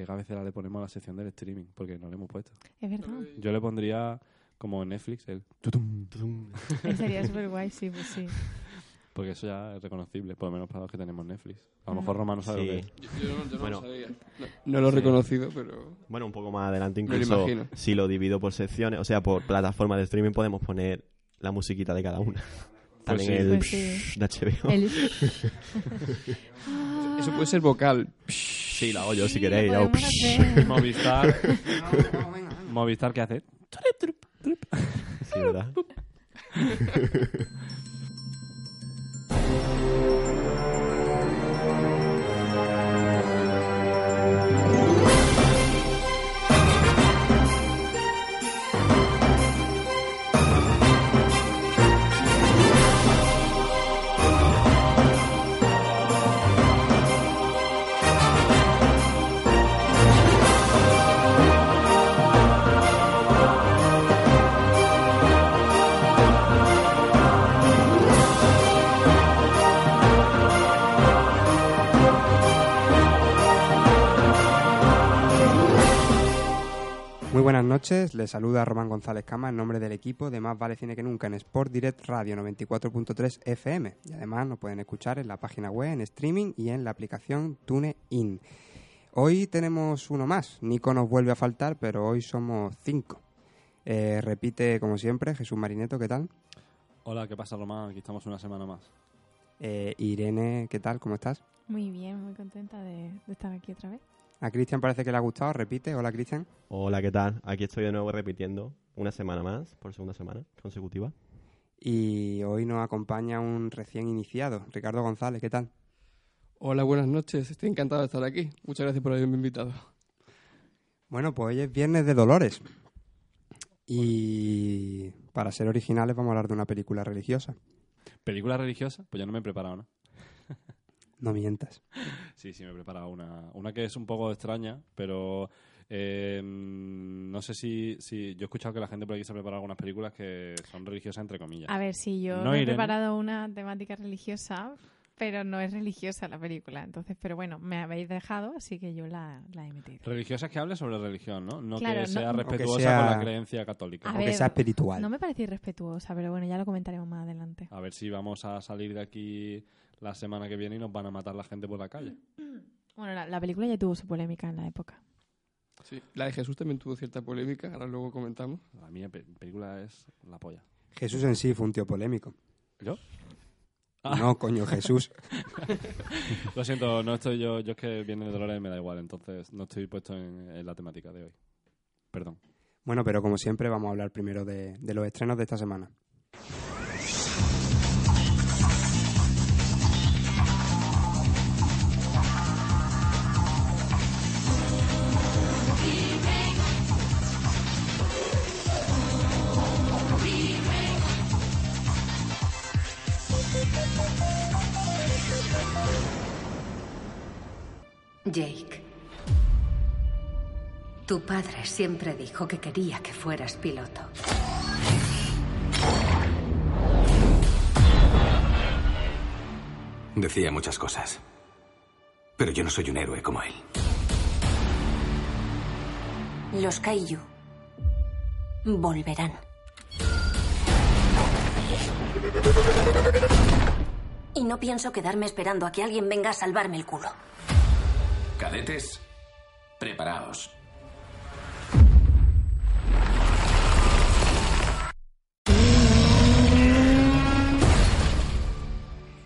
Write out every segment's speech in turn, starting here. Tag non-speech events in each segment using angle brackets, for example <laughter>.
¿Qué cabecera le ponemos a la sección del streaming? Porque no le hemos puesto. Es verdad. Yo le pondría como Netflix el tutum, tutum, Sería súper guay, sí, pues sí. <laughs> porque eso ya es reconocible, por lo menos para los que tenemos Netflix. A lo mejor Román no sabe lo que es. Yo, yo no, yo no Bueno. lo sabía. No, no lo he Sí. reconocido, pero... Bueno, un poco más adelante Me lo incluso, imagino. si lo divido por secciones, o sea, por plataformas de streaming, podemos poner la musiquita de cada una. Pues También sí. el Pues sí. de HBO. El... <laughs> <laughs> Eso puede ser vocal. Sí, la hago yo si Sí, queréis. lo hago. <laughs> Movistar. Movistar, ¿qué hace? Sí, ¿verdad? <laughs> Muy buenas noches, les saluda Román González Cama en nombre del equipo de Más Vale Cine que Nunca en Sport Direct Radio 94.3 FM y además nos pueden escuchar en la página web, en streaming y en la aplicación TuneIn. Hoy tenemos uno más, Nico nos vuelve a faltar, pero hoy somos cinco. Eh, repite como siempre Jesús Marineto, ¿qué tal? Hola, ¿qué pasa, Román? Aquí estamos una semana más. Eh, Irene, ¿qué tal? ¿Cómo estás? Muy bien, muy contenta de, de estar aquí otra vez. A Cristian parece que le ha gustado, repite, hola Cristian. Hola, ¿qué tal? Aquí estoy de nuevo repitiendo una semana más, por segunda semana consecutiva. Y hoy nos acompaña un recién iniciado, Ricardo González, ¿qué tal? Hola, buenas noches. Estoy encantado de estar aquí. Muchas gracias por haberme invitado. Bueno, pues hoy es Viernes de Dolores. Y para ser originales vamos a hablar de una película religiosa. ¿Película religiosa? Pues yo no me he preparado una. <laughs> No mientas. Sí, sí, me he preparado una. Una que es un poco extraña, pero eh, no sé si, si... Yo he escuchado que la gente por aquí se ha preparado algunas películas que son religiosas, entre comillas. A ver, sí, yo No, me he Irene. preparado una temática religiosa, pero no es religiosa la película. Entonces, pero bueno, me habéis dejado, así que yo la, la he metido. Religiosas que hable sobre religión, ¿no? No Claro, que no- sea que respetuosa sea- con la creencia católica. A Aunque ver, sea espiritual. No me parece irrespetuosa, pero bueno, ya lo comentaremos más adelante. A ver si vamos a salir de aquí la semana que viene y nos van a matar la gente por la calle. <clears throat> Bueno, la, la película ya tuvo su polémica en la época. Sí, la de Jesús también tuvo cierta polémica, ahora luego comentamos. La mía pe- película es la polla. Jesús en sí fue un tío polémico. ¿Yo? Ah. No, coño, Jesús. <laughs> Lo siento, no estoy yo. Yo es que viene de Dolores y me da igual, entonces no estoy puesto en, en la temática de hoy. Perdón. Bueno, pero como siempre vamos a hablar primero de, de los estrenos de esta semana. Jake. Tu padre siempre dijo que quería que fueras piloto. Decía muchas cosas. Pero yo no soy un héroe como él. Los Kaiju volverán. Y no pienso quedarme esperando a que alguien venga a salvarme el culo. Cadetes, preparaos.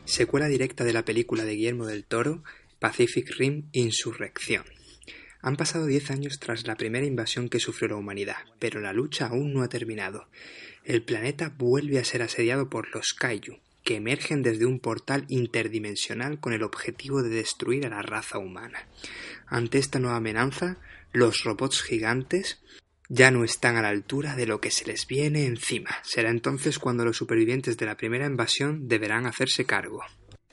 Secuela directa de la película de Guillermo del Toro, Pacific Rim Insurrección. Han pasado 10 años tras la primera invasión que sufrió la humanidad, pero la lucha aún no ha terminado. El planeta vuelve a ser asediado por los Kaiju, que emergen desde un portal interdimensional con el objetivo de destruir a la raza humana. Ante esta nueva amenaza, los robots gigantes ya no están a la altura de lo que se les viene encima. Será entonces cuando los supervivientes de la primera invasión deberán hacerse cargo.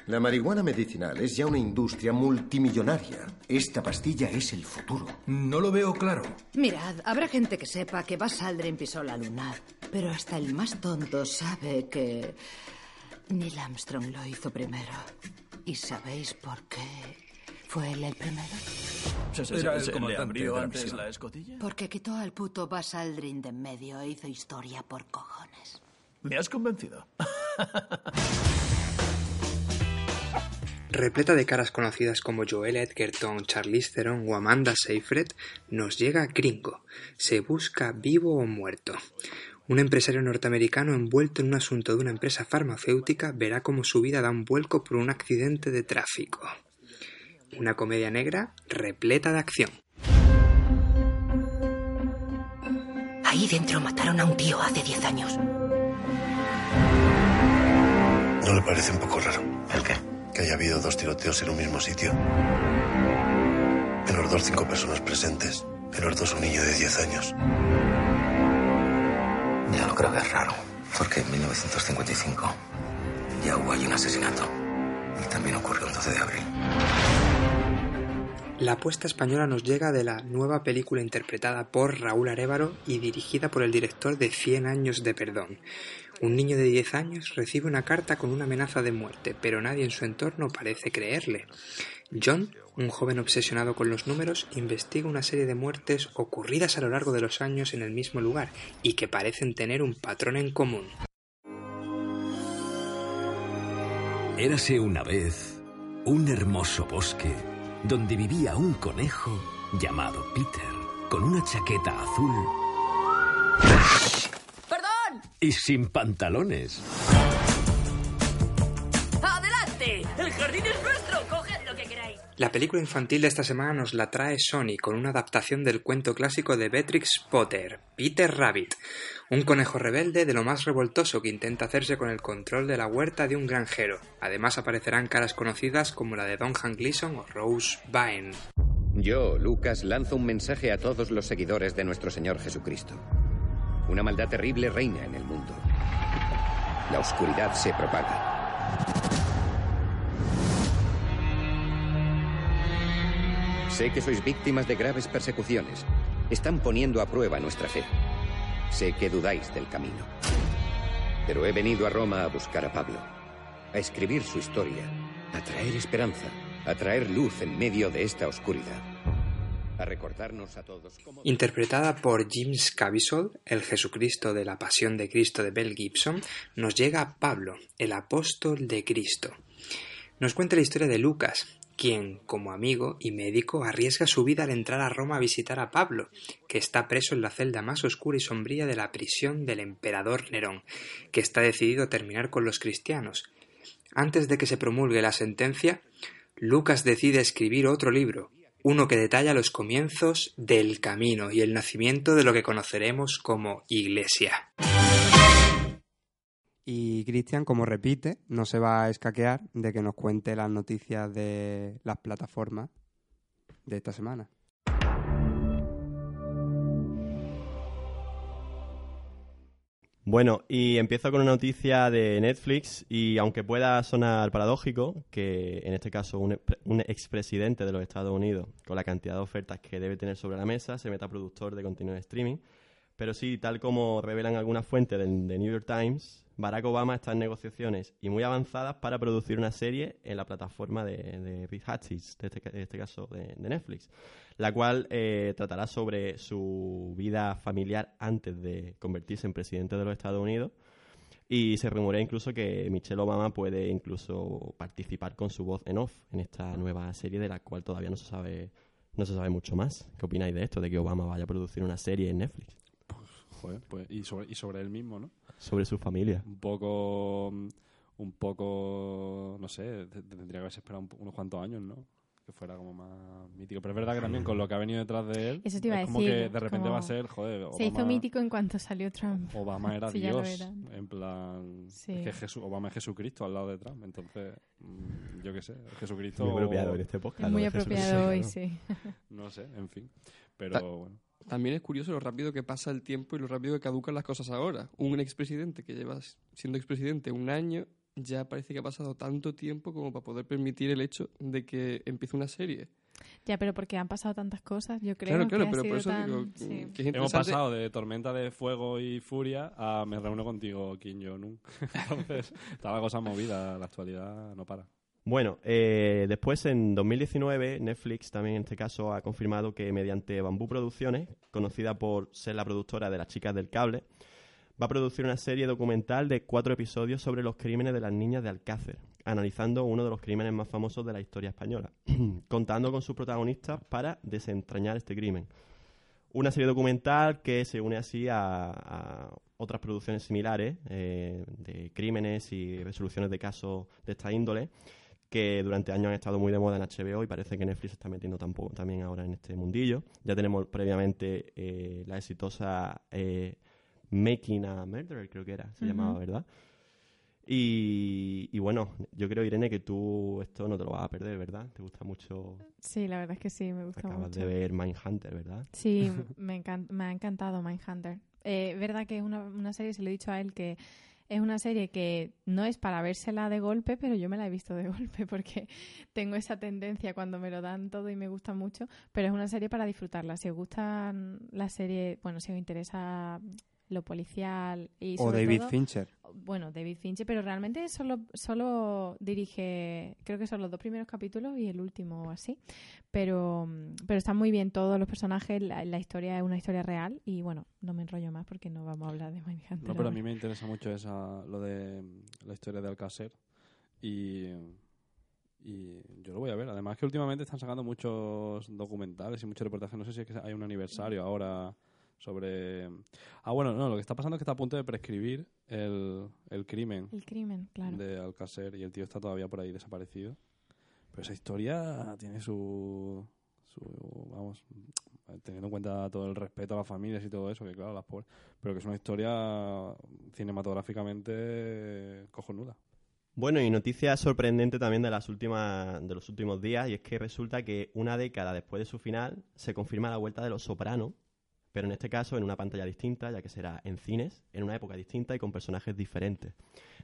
La marihuana medicinal es ya una industria multimillonaria. Esta pastilla es el futuro. No lo veo claro. Mirad, habrá gente que sepa que Buzz Aldrin pisó la luna, pero hasta el más tonto sabe que Neil Armstrong lo hizo primero. ¿Y sabéis por qué fue él el primero? Era el ¿Le abrió antes la escotilla? Porque quitó al puto Buzz Aldrin de en medio e hizo historia por cojones. Me has convencido. Repleta de caras conocidas como Joel Edgerton, Charlize Theron o Amanda Seyfried, nos llega Gringo. Se busca vivo o muerto. Un empresario norteamericano envuelto en un asunto de una empresa farmacéutica verá cómo su vida da un vuelco por un accidente de tráfico. Una comedia negra repleta de acción. Ahí dentro mataron a un tío hace 10 años. ¿No le parece un poco raro? ¿El qué? Que haya habido dos tiroteos en un mismo sitio. En los dos cinco personas presentes. En los dos un niño de 10 años. Ya no creo que es raro, porque en 1955 ya hubo allí un asesinato. Y también ocurrió el 12 de abril. La apuesta española nos llega de la nueva película interpretada por Raúl Arévaro y dirigida por el director de 100 años de perdón. Un niño de 10 años recibe una carta con una amenaza de muerte, pero nadie en su entorno parece creerle. John, un joven obsesionado con los números, investiga una serie de muertes ocurridas a lo largo de los años en el mismo lugar y que parecen tener un patrón en común. Érase una vez un hermoso bosque donde vivía un conejo llamado Peter, con una chaqueta azul ¡Perdón! y sin pantalones. ¡Adelante! ¡El jardín es nuestro! ¡Coged lo que queráis! La película infantil de esta semana nos la trae Sony con una adaptación del cuento clásico de Beatrix Potter, Peter Rabbit, un conejo rebelde de lo más revoltoso que intenta hacerse con el control de la huerta de un granjero. Además aparecerán caras conocidas como la de Don Han Gleason o Rose Byrne. Yo, Lucas, lanzo un mensaje a todos los seguidores de nuestro Señor Jesucristo. Una maldad terrible reina en el mundo. La oscuridad se propaga. Sé que sois víctimas de graves persecuciones. Están poniendo a prueba nuestra fe. Sé que dudáis del camino. Pero he venido a Roma a buscar a Pablo, a escribir su historia, a traer esperanza, a traer luz en medio de esta oscuridad, a recordarnos a todos. Interpretada por James Caviezel, el Jesucristo de la Pasión de Cristo de Bell Gibson, nos llega Pablo, el apóstol de Cristo. Nos cuenta la historia de Lucas, quien, como amigo y médico, arriesga su vida al entrar a Roma a visitar a Pablo, que está preso en la celda más oscura y sombría de la prisión del emperador Nerón, que está decidido a terminar con los cristianos. Antes de que se promulgue la sentencia, Lucas decide escribir otro libro, uno que detalla los comienzos del camino y el nacimiento de lo que conoceremos como Iglesia. Y Cristian, como repite, no se va a escaquear de que nos cuente las noticias de las plataformas de esta semana. Bueno, y empiezo con una noticia de Netflix y aunque pueda sonar paradójico, que en este caso un, un expresidente de los Estados Unidos, con la cantidad de ofertas que debe tener sobre la mesa, se meta productor de contenido de streaming, pero sí, tal como revelan algunas fuentes de, de New York Times, Barack Obama está en negociaciones y muy avanzadas para producir una serie en la plataforma de, de Hastings, de este, este caso de, de, Netflix, la cual eh, tratará sobre su vida familiar antes de convertirse en presidente de los Estados Unidos. Y se rumorea incluso que Michelle Obama puede incluso participar con su voz en off en esta nueva serie de la cual todavía no se sabe, no se sabe mucho más. ¿Qué opináis de esto, de que Obama vaya a producir una serie en Netflix? Joder, pues, y, sobre, y sobre él mismo, ¿no? Sobre su familia. Un poco, un poco, no sé, tendría que haberse esperado unos cuantos años, ¿no? Que fuera como más mítico. Pero es verdad que también con lo que ha venido detrás de él, Eso te iba es a como decir, que de repente como va a ser, joder, Se hizo mítico en cuanto salió Trump. Obama era <laughs> Sí, Dios, era. en plan, Sí. es que Jesús, Obama es Jesucristo al lado de Trump, entonces, mm, yo qué sé, Jesucristo... Muy apropiado en este podcast, Es muy apropiado hoy, <laughs> sí. No sé, en fin, pero bueno. También es curioso lo rápido que pasa el tiempo y lo rápido que caducan las cosas ahora. Un expresidente que lleva siendo expresidente un año, ya parece que ha pasado tanto tiempo como para poder permitir el hecho de que empiece una serie. Ya, pero porque han pasado tantas cosas, yo creo Claro, claro, que pero por eso tan- digo sí. que es Hemos pasado de tormenta de fuego y furia a me reúno contigo, Kim Jong-un. <laughs> Entonces, está la cosa movida, la actualidad no para. Bueno, eh, después en 2019 Netflix también en este caso ha confirmado que mediante Bambú Producciones, conocida por ser la productora de Las Chicas del Cable, va a producir una serie documental de cuatro episodios sobre los crímenes de las niñas de Alcácer, analizando uno de los crímenes más famosos de la historia española, <clears throat> contando con sus protagonistas para desentrañar este crimen. Una serie documental que se une así a, otras producciones similares eh, de crímenes y resoluciones de casos de esta índole que durante años han estado muy de moda en HBO y parece que Netflix se está metiendo tampoco, también ahora en este mundillo. Ya tenemos previamente eh, la exitosa eh, Making a Murderer, creo que era, se llamaba, ¿verdad? Y, y bueno, yo creo, Irene, que tú esto no te lo vas a perder, ¿verdad? Te gusta mucho. Sí, la verdad es que sí, me gusta Acabas mucho. de ver Mindhunter, ¿verdad? Sí, me, me ha encantado Mindhunter. Eh, verdad que es una, una serie, se lo he dicho a él, que es una serie que no es para vérsela de golpe, pero yo me la he visto de <laughs> golpe porque tengo esa tendencia cuando me lo dan todo y me gusta mucho, pero es una serie para disfrutarla. Si os gusta la serie, bueno, si os interesa lo policial y O sobre David todo- Fincher. bueno, David Fincher, pero realmente solo, solo dirige, creo que son los dos primeros capítulos y el último o así. Pero, pero están muy bien todos los personajes, la, la historia es una historia real y bueno, no me enrollo más porque no vamos a hablar de Mindhunter. No, pero a mí me interesa mucho esa, lo de la historia de Alcácer y, y yo lo voy a ver. Además que últimamente están sacando muchos documentales y muchos reportajes. No sé si es que hay un aniversario ahora sobre... Ah, bueno, no, lo que está pasando es que está a punto de prescribir el, el crimen El crimen, claro. de Alcácer y el tío está todavía por ahí desaparecido. Pero esa historia tiene su, su vamos, teniendo en cuenta todo el respeto a las familias y todo eso, que claro, las pobres, pero que es una historia cinematográficamente cojonuda. Bueno, y noticia sorprendente también de las últimas de los últimos días y es que resulta que una década después de su final se confirma la vuelta de Los Soprano, pero en este caso en una pantalla distinta, ya que será en cines, en una época distinta y con personajes diferentes.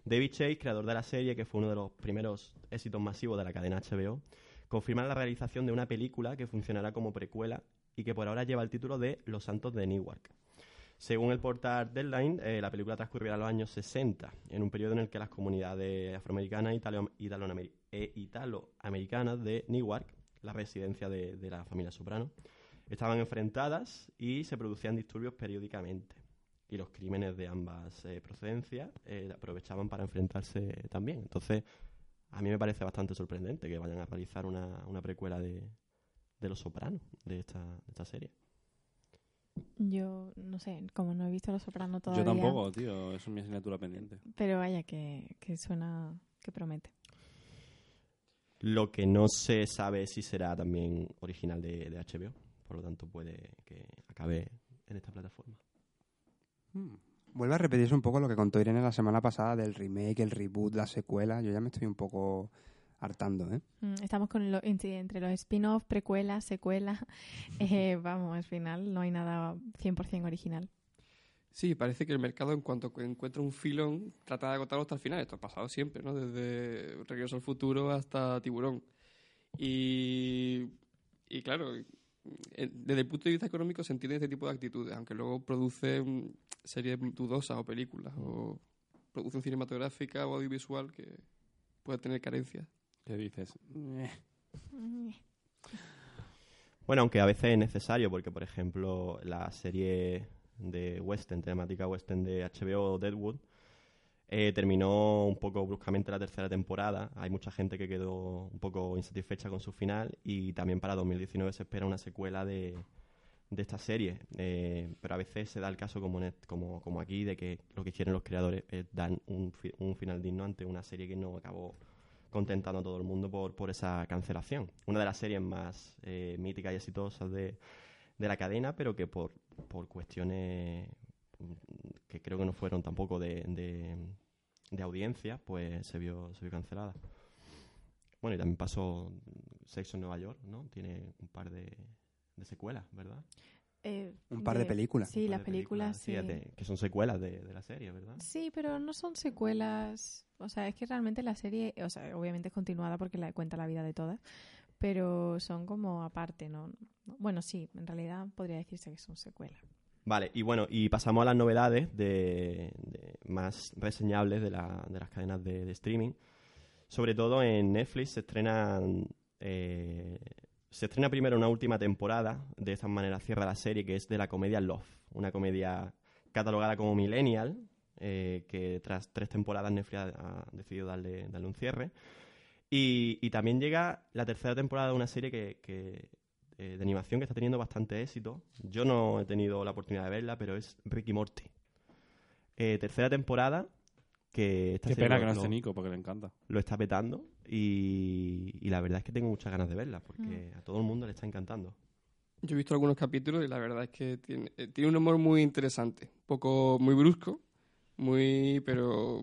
David Chase, creador de la serie, que fue uno de los primeros éxitos masivos de la cadena HBO, confirma la realización de una película que funcionará como precuela y que por ahora lleva el título de Los Santos de Newark. Según el portal Deadline, eh, la película transcurrirá en los años 60, en un periodo en el que las comunidades afroamericanas e italo- italoamer- italoamericanas de Newark, la residencia de, de la familia Soprano, estaban enfrentadas y se producían disturbios periódicamente. Y los crímenes de ambas eh, procedencias eh, aprovechaban para enfrentarse también. Entonces, a mí me parece bastante sorprendente que vayan a realizar una, una precuela de, de Los Sopranos, de esta, de esta serie. Yo no sé, como no he visto Los Soprano todavía. Yo tampoco, tío, eso es mi asignatura pendiente. Pero vaya, que, que suena, que promete. Lo que no se sabe es si será también original de, de HBO, por lo tanto puede que acabe en esta plataforma. Vuelve a repetirse un poco lo que contó Irene la semana pasada del remake, el reboot, la secuela. Yo ya me estoy un poco hartando, ¿eh? Mm, Estamos con lo, entre, los spin-off, precuelas, secuelas. <laughs> Eh, vamos, al final no hay nada 100% original. Sí, parece que el mercado, en cuanto encuentra un filón, trata de agotarlo hasta el final. Esto ha pasado siempre, ¿no? Desde Regreso al Futuro hasta Tiburón. Y, y claro, desde el punto de vista económico se entiende este tipo de actitudes, aunque luego producen series dudosas o películas, o producción cinematográfica o audiovisual que puede tener carencias. ¿Qué dices? Bueno, aunque a veces es necesario, porque por ejemplo la serie de western, temática western de HBO, Deadwood, eh, terminó un poco bruscamente la tercera temporada. Hay mucha gente que quedó un poco insatisfecha con su final y también para 2019 se espera una secuela de, de esta serie. Eh, pero a veces se da el caso como, en est- como, como aquí de que lo que quieren los creadores es dar un, fi- un final digno ante una serie que no acabó contentando a todo el mundo por, por esa cancelación. Una de las series más eh, míticas y exitosas de, de la cadena, pero que por, por cuestiones que creo que no fueron tampoco de, de, de audiencia, pues se vio, se vio cancelada. Bueno, y también pasó Sexo en Nueva York, ¿no? Tiene un par de, de secuelas, ¿verdad? Eh, Un par de películas. Sí, las películas, sí. fíjate, que son secuelas de, de la serie, ¿verdad? Sí, pero no son secuelas. O sea, es que realmente la serie, o sea, obviamente es continuada porque la cuenta la vida de todas, pero son como aparte, ¿no? No- Bueno, sí, en realidad podría decirse que son secuelas. Vale, y bueno, y pasamos a las novedades de, más reseñables de, la- de las cadenas de, streaming. Sobre todo en Netflix se estrenan eh, se estrena primero una última temporada, de esta manera cierra la serie, que es de la comedia Love, una comedia catalogada como millennial, eh, que tras tres temporadas Netflix ha, ha decidido darle, darle un cierre. Y, y también llega la tercera temporada de una serie que, que, eh, de animación que está teniendo bastante éxito. Yo no he tenido la oportunidad de verla, pero es Ricky Morty. Eh, tercera temporada que esta Qué serie pena lo- que no esté Nico, porque le encanta. Lo está petando y, y la verdad es que tengo muchas ganas de verla porque a todo el mundo le está encantando. Yo he visto algunos capítulos y la verdad es que tiene, eh, tiene un humor muy interesante. Un poco muy brusco, muy. Pero.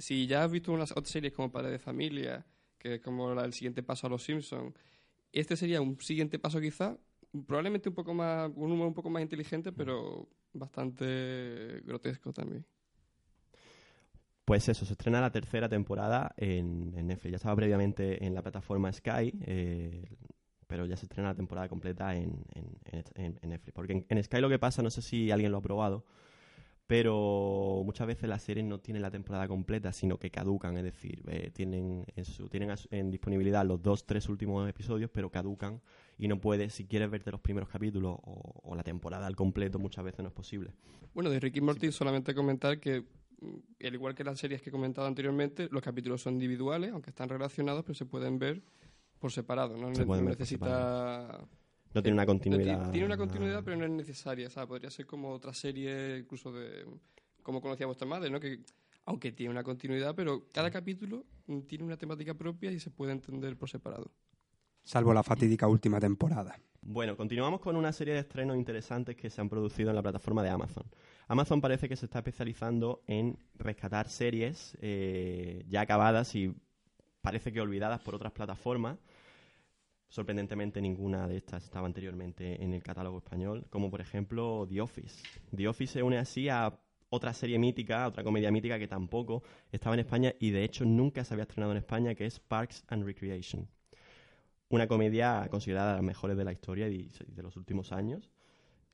Si ya has visto unas otras series como Padre de Familia, que es como la- el siguiente paso a los Simpsons, este sería un siguiente paso quizá. Probablemente un poco más. Un un poco más inteligente, pero bastante grotesco también. Pues eso, se estrena la tercera temporada en, Netflix. Ya estaba previamente en la plataforma Sky, eh, pero ya se estrena la temporada completa en, en- en- Netflix. Porque en Sky lo que pasa, no sé si alguien lo ha probado, pero muchas veces las series no tienen la temporada completa, sino que caducan, es decir, eh, tienen, en, su- tienen en disponibilidad los dos, tres últimos episodios, pero caducan y no puedes, si quieres verte los primeros capítulos o, o la temporada al completo, muchas veces no es posible. Bueno, de Ricky Morty solamente comentar que, mm, al igual que las series que he comentado anteriormente, los capítulos son individuales, aunque están relacionados, pero se pueden ver por separado. No, Se no necesita... No tiene una No, continuidad. tiene una continuidad, pero no es necesaria. O sea, podría ser como otra serie, incluso de... Como conocía vuestra madre, ¿no? Que aunque tiene una continuidad, pero cada capítulo tiene una temática propia y se puede entender por separado. Salvo la fatídica última temporada. Bueno, continuamos con una serie de estrenos interesantes que se han producido en la plataforma de Amazon. Amazon parece que se está especializando en rescatar series eh, ya acabadas y parece que olvidadas por otras plataformas. Sorprendentemente ninguna de estas estaba anteriormente en el catálogo español, como por ejemplo The Office. The Office se une así a otra serie mítica, otra comedia mítica que tampoco estaba en España y de hecho nunca se había estrenado en España, que es Parks and Recreation una comedia considerada de las mejores de la historia y de los últimos años.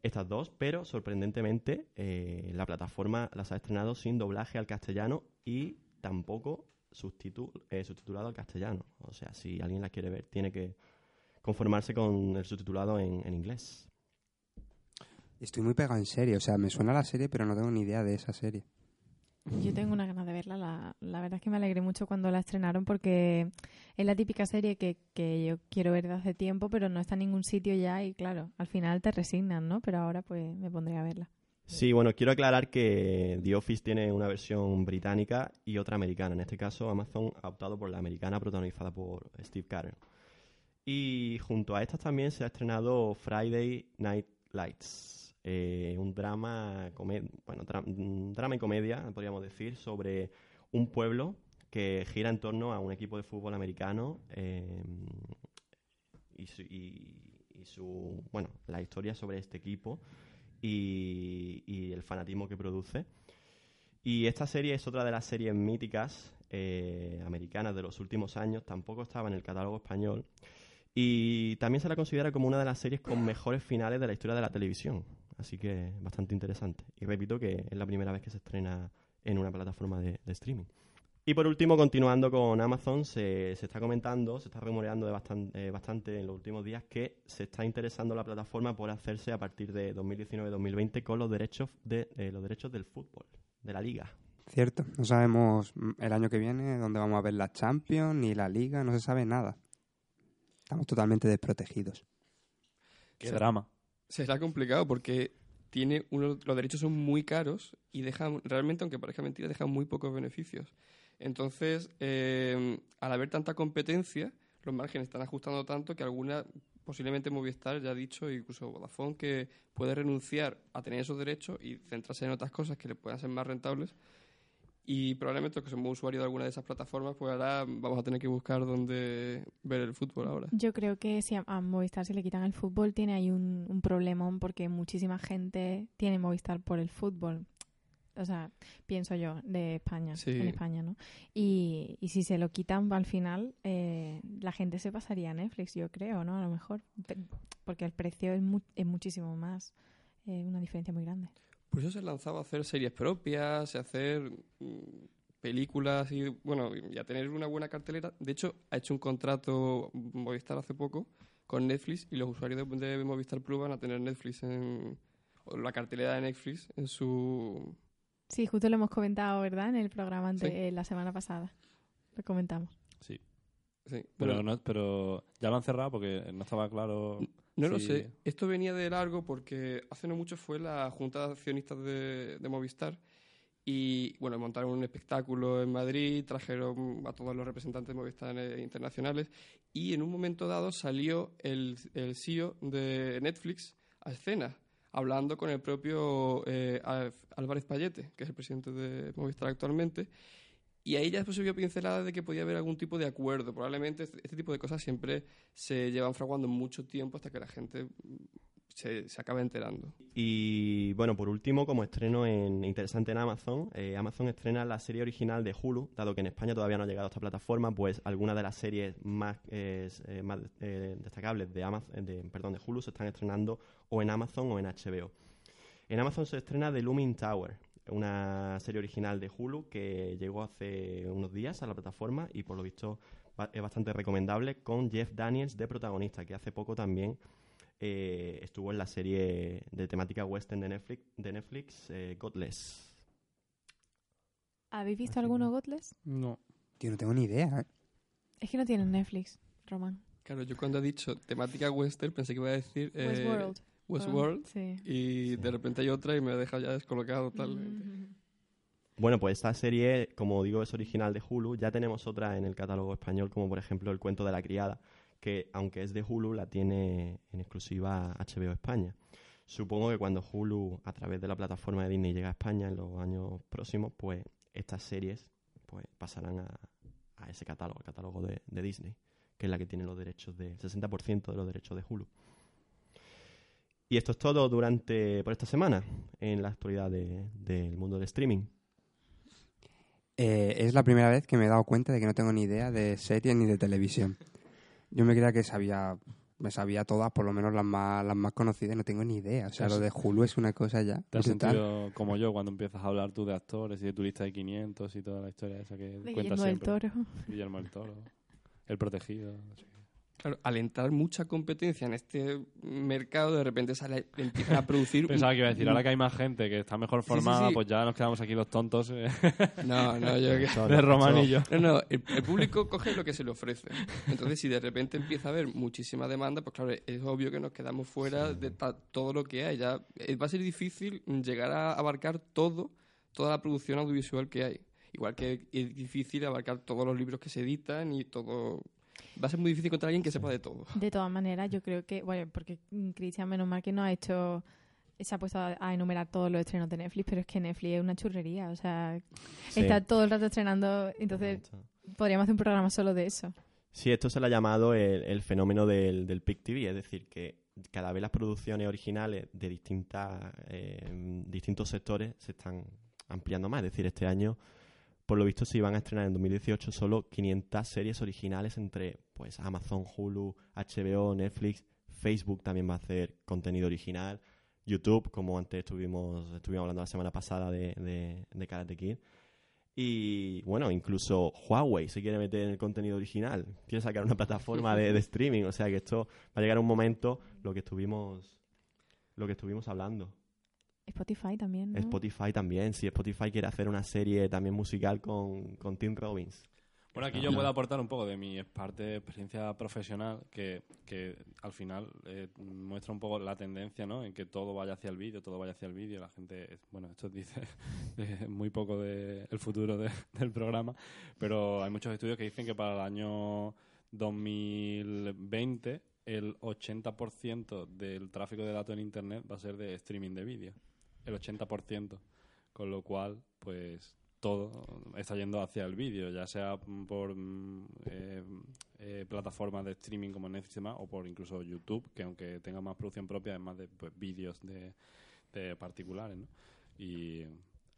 Estas dos, pero sorprendentemente eh, la plataforma las ha estrenado sin doblaje al castellano y tampoco subtitu- eh, al castellano. O sea, si alguien la quiere ver, tiene que conformarse con el subtitulado en, en inglés. Estoy muy pegado en serie, o sea, me suena la serie, pero no tengo ni idea de esa serie. Yo tengo una ganas de verla. La, la verdad es que me alegré mucho cuando la estrenaron porque es la típica serie que, que yo quiero ver de hace tiempo, pero no está en ningún sitio ya y claro, al final te resignan, ¿no? Pero ahora pues me pondré a verla. Sí, bueno, quiero aclarar que The Office tiene una versión británica y otra americana. En este caso, Amazon ha optado por la americana protagonizada por Steve Carell. Y junto a estas también se ha estrenado Friday Night Lights, eh, un drama, bueno, drama y comedia, podríamos decir, sobre un pueblo que gira en torno a un equipo de fútbol americano eh, y, su, y- y su, bueno, la historia sobre este equipo y, y el fanatismo que produce. Y esta serie es otra de las series míticas eh, americanas de los últimos años, tampoco estaba en el catálogo español. Y también se la considera como una de las series con mejores finales de la historia de la televisión. Así que bastante interesante. Y repito que es la primera vez que se estrena en una plataforma de, streaming. Y por último, continuando con Amazon, se, se está comentando, se está rumoreando de bastante, eh, bastante en los últimos días que se está interesando la plataforma por hacerse a partir de 2019-2020 con los derechos de eh, los derechos del fútbol, de la liga. Cierto, no sabemos mm, el año que viene dónde vamos a ver la Champions ni la Liga, no se sabe nada. Estamos totalmente desprotegidos. Qué drama. Será complicado porque tiene uno, los derechos son muy caros y dejan, realmente, aunque parezca mentira, dejan muy pocos beneficios. Entonces, eh, al haber tanta competencia, los márgenes están ajustando tanto que alguna, posiblemente Movistar ya ha dicho, incluso Vodafone, que puede renunciar a tener esos derechos y centrarse en otras cosas que le puedan ser más rentables. Y probablemente los que somos usuarios de alguna de esas plataformas, pues ahora vamos a tener que buscar dónde ver el fútbol ahora. Yo creo que si a, Movistar se le quitan el fútbol, tiene ahí un, un problemón porque muchísima gente tiene Movistar por el fútbol. O sea, pienso yo, de España, Sí. en España, ¿no? Y, y si se lo quitan al final, eh, la gente se pasaría a Netflix, yo creo, ¿no? A lo mejor. Porque el precio es, mu- es muchísimo más. eh, una diferencia muy grande. Por eso se lanzaba a hacer series propias, a hacer mm, películas y, bueno, y a tener una buena cartelera. De hecho, ha hecho un contrato Movistar hace poco con Netflix y los usuarios de, de Movistar Plus van a tener Netflix en... o la cartelera de Netflix en su... Sí, justo lo hemos comentado, ¿verdad? En el programa ante- Sí. eh, la semana pasada. Lo comentamos. Sí. Sí, Pero, no, pero ya lo han cerrado porque no estaba claro. No lo sé. Esto venía de largo porque hace no mucho fue la Junta de Accionistas de, de Movistar y, bueno, montaron un espectáculo en Madrid, trajeron a todos los representantes de Movistar eh, internacionales y en un momento dado salió el, el CEO de Netflix a escena hablando con el propio eh, Álvarez Payete, que es el presidente de Movistar actualmente, y ahí ya después se vio pincelada de que podía haber algún tipo de acuerdo. Probablemente este, este tipo de cosas siempre se llevan fraguando mucho tiempo hasta que la gente mm, se, acaba enterando. Y bueno, por último, como estreno en interesante en Amazon, eh, Amazon estrena la serie original de Hulu, dado que en España todavía no ha llegado a esta plataforma, pues algunas de las series más, eh, eh, destacables de, Amazon, de, perdón, de Hulu se están estrenando o en Amazon o en HBO. En Amazon se estrena The Looming Tower, una serie original de Hulu que llegó hace unos días a la plataforma y por lo visto es bastante recomendable con Jeff Daniels de protagonista, que hace poco también eh, estuvo en la serie de temática western de Netflix, de Netflix eh, Godless. ¿Habéis visto alguno Godless? No. Tío, no tengo ni idea. ¿eh? Es que no tienen Netflix, Román. Claro, yo cuando he dicho temática western pensé que iba a decir... eh, Westworld. Westworld. Ah, sí. Y de repente hay otra y me ha dejado ya descolocado totalmente. Bueno, pues esta serie, como digo, es original de Hulu. Ya tenemos otra en el catálogo español, como por ejemplo El cuento de la criada, que aunque es de Hulu, la tiene en exclusiva HBO España. Supongo que cuando Hulu, a través de la plataforma de Disney, llega a España en los años próximos, pues estas series pues pasarán a, a ese catálogo, al catálogo de, de Disney, que es la que tiene los derechos de 60% de los derechos de Hulu. Y esto es todo durante por esta semana en la actualidad de- del mundo del streaming. Eh, es la primera vez que me he dado cuenta de que no tengo ni idea de series ni de televisión. Yo me creía que sabía, me sabía todas, por lo menos las más, las más conocidas, y no tengo ni idea. O sea, lo de Hulu es una cosa ya ¿Te has sentido como yo cuando empiezas a hablar tú de actores y de tu lista de 500 y toda la historia esa que De cuentas Guillermo del siempre? Toro. Guillermo del Toro. El protegido. sé. Claro, al entrar mucha competencia en este mercado, de repente sale, empiezan a producir... <laughs> Pensaba que iba a decir, ahora que hay más gente que está mejor Sí, sí, formada, sí. pues ya nos quedamos aquí los tontos. eh. <laughs> No, no, yo <laughs> que De Román y yo. No, no, el, el público coge lo que se le ofrece. Entonces, si de repente empieza a haber muchísima demanda, pues claro, es obvio que nos quedamos fuera de todo lo que hay. Ya eh, va a ser difícil llegar a abarcar todo, toda la producción audiovisual que hay. Igual que es difícil abarcar todos los libros que se editan y todo. Va a ser muy difícil encontrar a alguien que sepa de todo. De todas maneras, yo creo que, bueno, porque Cristian, menos mal que no ha hecho, se ha puesto a, a enumerar todos los estrenos de Netflix, pero es que Netflix es una churrería, o sea, Sí. está todo el rato estrenando, entonces podríamos hacer un programa solo de eso. Sí, esto se le ha llamado el, el fenómeno del, del Pick TV, es decir, que cada vez las producciones originales de distintas, eh, distintos sectores se están ampliando más. Es decir, este año, por lo visto, se iban a estrenar en 2018 solo 500 series originales entre pues Amazon, Hulu, HBO, Netflix, Facebook también va a hacer contenido original, YouTube, como antes estuvimos, estuvimos hablando la semana pasada de, de, de Karate Kid. Y bueno, incluso Huawei se quiere meter en el contenido original. Quiere sacar una plataforma de, de streaming. O sea que esto va a llegar un momento lo que estuvimos lo que estuvimos hablando. Spotify también, ¿no? Spotify también. Si Spotify quiere hacer una serie también musical con, con Tim Robbins. Bueno, aquí yo puedo aportar un poco de mi parte de experiencia profesional, que, que al final eh, muestra un poco la tendencia, ¿no? En que todo vaya hacia el vídeo, todo vaya hacia el vídeo. La gente, bueno, esto dice <laughs> muy poco del futuro de- <laughs> del programa, pero hay muchos estudios que dicen que para el año 2020 el 80% del tráfico de datos en Internet va a ser de streaming de vídeo. El 80%. Con lo cual, pues todo está yendo hacia el vídeo, ya sea por mm, eh, eh, plataformas de streaming como Netflix y demás, o por incluso YouTube, que aunque tenga más producción propia, además de pues, vídeos de, de particulares. ¿no? Y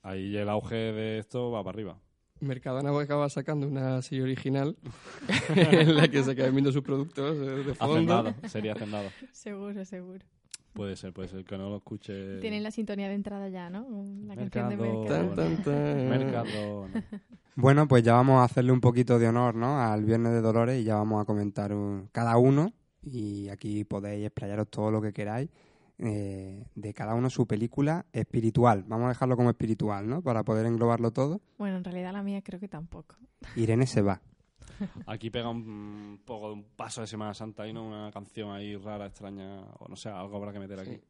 ahí el auge de esto va para arriba. Mercadona acaba sacando una serie original <laughs> en la que se quedan viendo sus productos eh, de fondo. Hacendado, sería hacendado. Seguro, seguro. Puede ser, puede ser, que no lo escuche. Tienen la sintonía de entrada ya, ¿no? La canción de Mercado. Mercadona. Tan, tan, tan. Mercadona. Bueno, pues ya vamos a hacerle un poquito de honor ¿no? al Viernes de Dolores y ya vamos a comentar un- cada uno y aquí podéis explayaros todo lo que queráis eh, de cada uno su película espiritual. Vamos a dejarlo como espiritual, ¿no? Para poder englobarlo todo. Bueno, en realidad la mía creo que tampoco. Irene se va. Aquí pega un poco de un paso de Semana Santa y no una canción ahí rara, extraña, o no sé, algo habrá que meter aquí.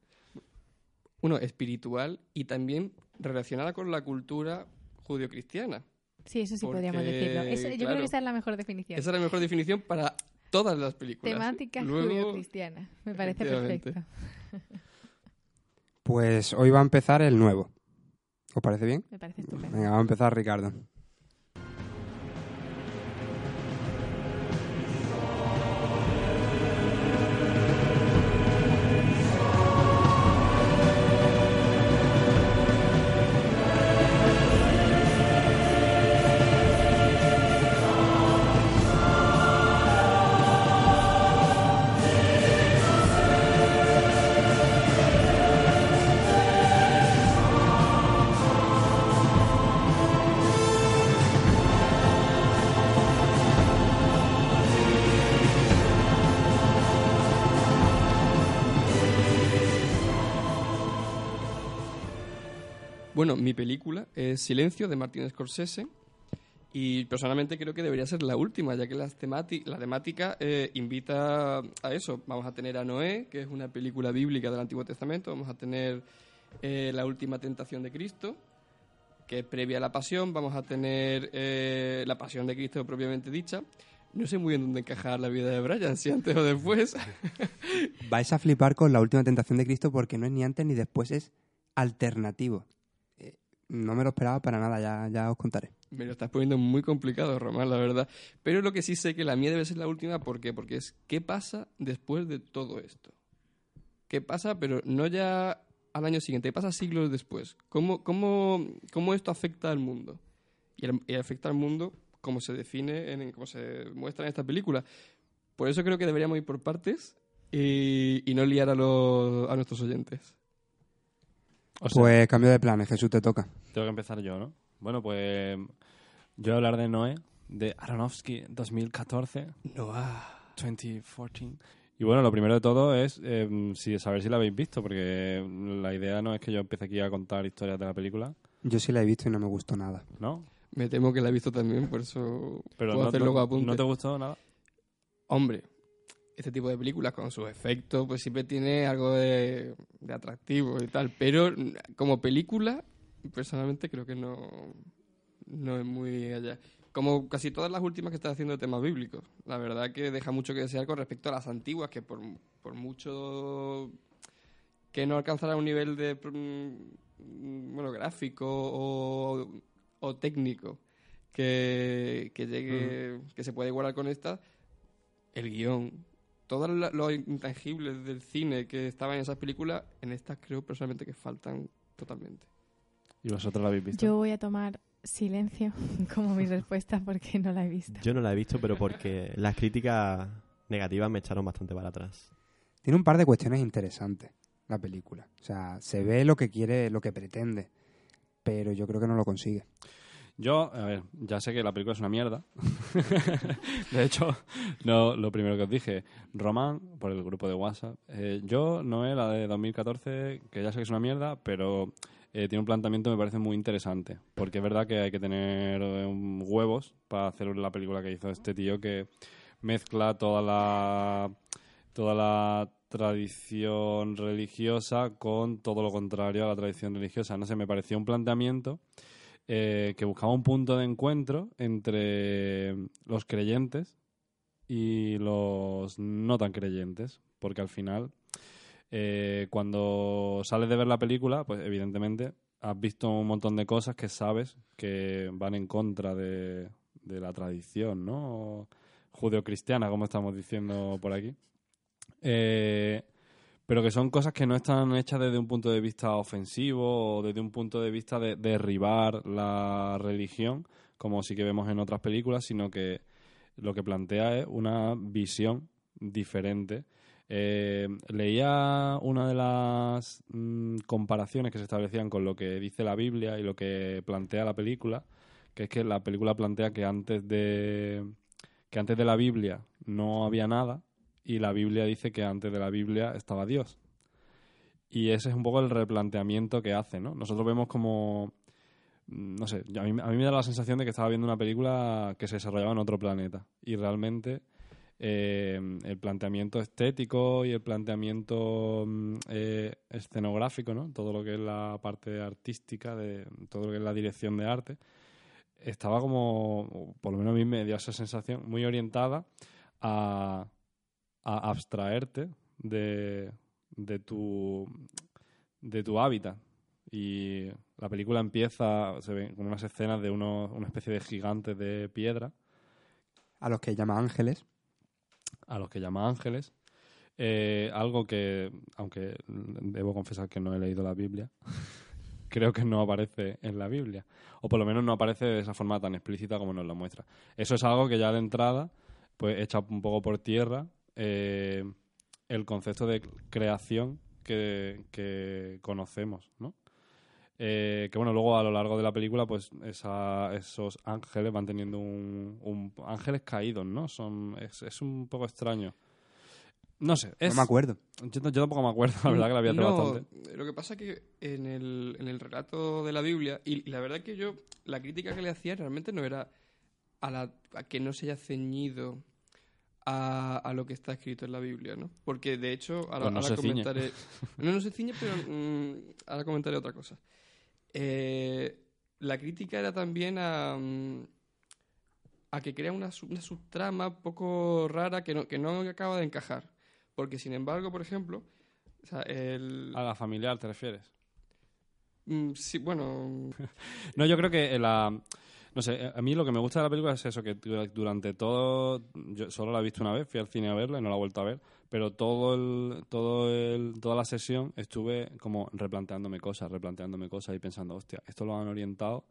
Uno, espiritual y también relacionada con la cultura judio-cristiana. Sí, eso sí Porque, podríamos decirlo. Eso- yo creo claro, que esa es la mejor definición. Esa es la mejor definición para todas las películas. Temática judío-cristiana. Me parece perfecto. Pues hoy va a empezar el nuevo. ¿Os parece bien? Me parece estupendo. Venga, va a empezar Ricardo. Bueno, mi película es Silencio de Martin Scorsese y personalmente creo que debería ser la última, ya que temati- la temática eh, invita a eso. Vamos a tener a Noé, que es una película bíblica del Antiguo Testamento, vamos a tener eh, La Última Tentación de Cristo, que es previa a la pasión, vamos a tener eh, La Pasión de Cristo propiamente dicha. No sé muy bien dónde encajar la vida de Brian, si antes o después. <laughs> Vais a flipar con la última tentación de Cristo porque no es ni antes ni después, es alternativo. No me lo esperaba para nada, ya, ya os contaré. Me lo estás poniendo muy complicado, Román, la verdad. Pero lo que sí sé que la mía debe ser la última, ¿por qué? Porque es ¿qué pasa después de todo esto? ¿Qué pasa, pero no ya al año siguiente, qué pasa siglos después? ¿Cómo, cómo, cómo esto afecta al mundo? Y afecta al mundo como se define, en, como se muestra en esta película. Por eso creo que deberíamos ir por partes y, y no liar a, los, a nuestros oyentes. O sea, Pues cambio de planes, Jesús, te toca. Tengo que empezar yo, ¿no? Bueno, pues yo voy a hablar de Noé, de Aronofsky 2014. Noah. 2014. Y bueno, lo primero de todo es eh, si, saber si la habéis visto, porque la idea no es que yo empiece aquí a contar historias de la película, Yo sí la he visto y no me gustó nada. ¿no? Me temo que la he visto también, por eso Pero puedo no, hacer no- luego apuntes. ¿no te gustó nada? Hombre, este tipo de películas con sus efectos, pues siempre tiene algo de, de atractivo y tal. Pero como película, personalmente creo que no, no es muy allá. Como casi todas las últimas que están haciendo de temas bíblicos. La verdad que deja mucho que desear con respecto a las antiguas, que por, por mucho que no alcanzara un nivel de mm, bueno gráfico o, o técnico que, que llegue que se puede igualar con esta el guion todos los intangibles del cine que estaban en esas películas en estas creo personalmente que faltan totalmente ¿Y vosotros la habéis visto? Yo voy a tomar silencio <laughs> como mi respuesta porque no la he visto. Yo no la he visto, pero porque las críticas negativas me echaron bastante para atrás. Tiene un par de cuestiones interesantes la película. O sea, se ve lo que quiere, lo que pretende, pero yo creo que no lo consigue. Yo, a ver, ya sé que la película es una mierda. <laughs> de hecho, no, lo primero que os dije, Román, por el grupo de WhatsApp, eh, yo, Noé, la de 2014, que ya sé que es una mierda, pero eh, tiene un planteamiento que me parece muy interesante. Porque es verdad que hay que tener eh, huevos para hacer la película que hizo este tío que mezcla toda la toda la tradición religiosa con todo lo contrario a la tradición religiosa. No sé, me pareció un planteamiento eh, que buscaba un punto de encuentro entre los creyentes y los no tan creyentes, porque al final, eh, cuando sales de ver la película, pues evidentemente has visto un montón de cosas que sabes que van en contra de, de la tradición, ¿no? Judeocristiana, como estamos diciendo por aquí. Eh, pero que son cosas que no están hechas desde un punto de vista ofensivo o desde un punto de vista de derribar la religión, como sí que vemos en otras películas, sino que lo que plantea es una visión diferente. Eh, leía una de las mm, comparaciones que se establecían con lo que dice la Biblia y lo que plantea la película, que es que la película plantea que antes de que antes de la Biblia no había nada y la Biblia dice que antes de la Biblia estaba Dios. Y ese es un poco el replanteamiento que hace, ¿no? Nosotros vemos como mm, no sé, a mí, a mí me da la sensación de que estaba viendo una película que se desarrollaba en otro planeta. Y realmente eh, el planteamiento estético y el planteamiento mm, eh, escenográfico, ¿no? Todo lo que es la parte artística, de todo lo que es la dirección de arte, estaba como, por lo menos a mí me dio esa sensación, muy orientada a, a abstraerte de, de tu de tu hábitat. Y la película empieza, se ven con unas escenas de unos, una especie de gigantes de piedra, A los que llama ángeles. a los que llama ángeles. Eh, algo que, aunque debo confesar que no he leído la Biblia, <laughs> creo que no aparece en la Biblia. O por lo menos no aparece de esa forma tan explícita como nos lo muestra. Eso es algo que ya de entrada, pues echa un poco por tierra eh, el concepto de creación que, que conocemos, ¿no? Eh, que bueno, luego a lo largo de la película, pues esa- esos ángeles van teniendo un, un- ángeles caídos, ¿no? Son es, es un poco extraño. No sé, es, No me acuerdo. Yo, yo tampoco me acuerdo, la verdad que la había No, bastante. Lo que pasa es que en el, en el relato de la Biblia, y, y la verdad que yo, la crítica que le hacía realmente no era a, la, a que no se haya ceñido a, a lo que está escrito en la Biblia, ¿no? Porque de hecho, ahora, Pues no ahora se ciñe. comentaré. <laughs> No, no se ciñe, pero mm, ahora comentaré otra cosa. Eh, la crítica era también a, mm, a que crea una, una subtrama poco rara que no, que no acaba de encajar. Porque, sin embargo, por ejemplo, o sea, el... A la familiar, ¿te refieres? Mm, sí, bueno... <laughs> No, yo creo que la... No sé, a mí lo que me gusta de la película es eso, que du- durante todo... Yo solo la he visto una vez, fui al cine a verla y no la he vuelto a ver, pero todo el, todo el, toda la sesión estuve como replanteándome cosas, replanteándome cosas y pensando, hostia, esto lo han orientado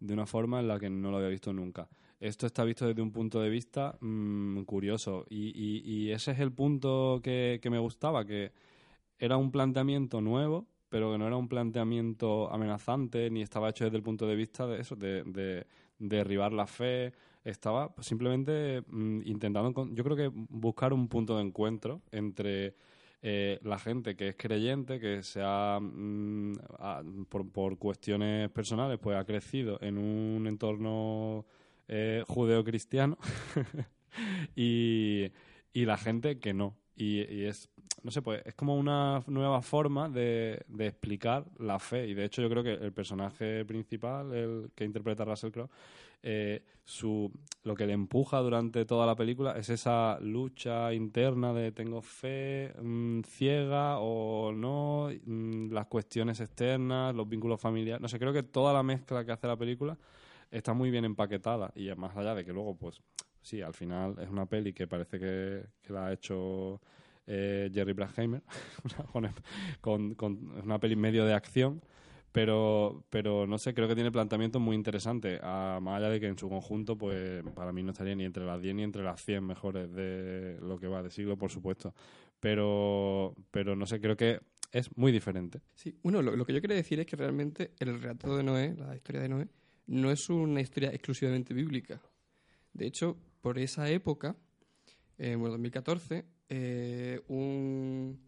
de una forma en la que no lo había visto nunca. Esto está visto desde un punto de vista mm, curioso y, y- y ese es el punto que, que me gustaba, que era un planteamiento nuevo, pero que no era un planteamiento amenazante, ni estaba hecho desde el punto de vista de eso, de- de derribar la fe. Estaba simplemente mm, intentando, yo creo que buscar un punto de encuentro entre eh, la gente que es creyente, que se ha, mm, por, por cuestiones personales, pues ha crecido en un entorno eh, judeo-cristiano <laughs> y, y la gente que no. Y, y es, no sé, pues es como una nueva forma de, de explicar la fe. Y de hecho yo creo que el personaje principal, el que interpreta Russell Crowe, eh, su, lo que le empuja durante toda la película es esa lucha interna de tengo fe mm, ciega o no, mm, las cuestiones externas, los vínculos familiares. No sé, creo que toda la mezcla que hace la película está muy bien empaquetada. Y más allá de que luego, pues, sí, al final es una peli que parece que, la ha hecho eh, Jerry Bruckheimer, <laughs> con, con, una peli medio de acción, pero, pero no sé, creo que tiene planteamientos muy interesantes, a- más allá de que en su conjunto, pues para mí no estaría ni entre las 10 ni entre las 100 mejores de lo que va de siglo, por supuesto, pero, pero no sé, creo que es muy diferente. Sí, lo, lo que yo quería decir es que realmente el relato de Noé, la historia de Noé, no es una historia exclusivamente bíblica. De hecho, por esa época, en bueno, 2014, eh, un,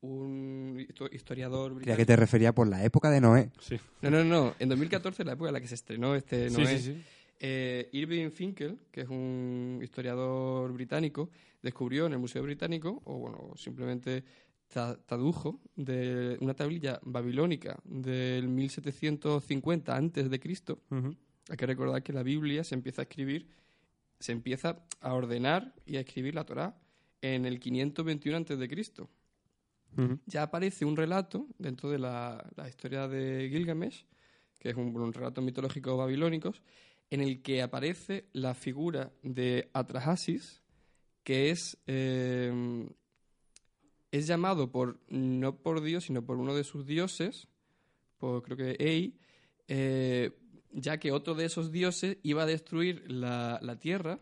un histo- historiador Creía británico. que te refería por la época de Noé. No, no, no. En 2014, la época en la que se estrenó este Noé, sí, sí. eh, Irving Finkel, que es un historiador británico, descubrió en el Museo Británico, o bueno, simplemente tra- tradujo de una tablilla babilónica del 1750 antes de Cristo. Hay que recordar que la Biblia se empieza a escribir, se empieza a ordenar y a escribir la Torá en el 521 antes de Cristo. Ya aparece un relato dentro de la, la historia de Gilgamesh, que es un, un relato mitológico babilónico, en el que aparece la figura de Atrahasis, que es, eh, es llamado por, no por Dios, sino por uno de sus dioses, por creo que Ei, eh, ya que otro de esos dioses iba a destruir la, la tierra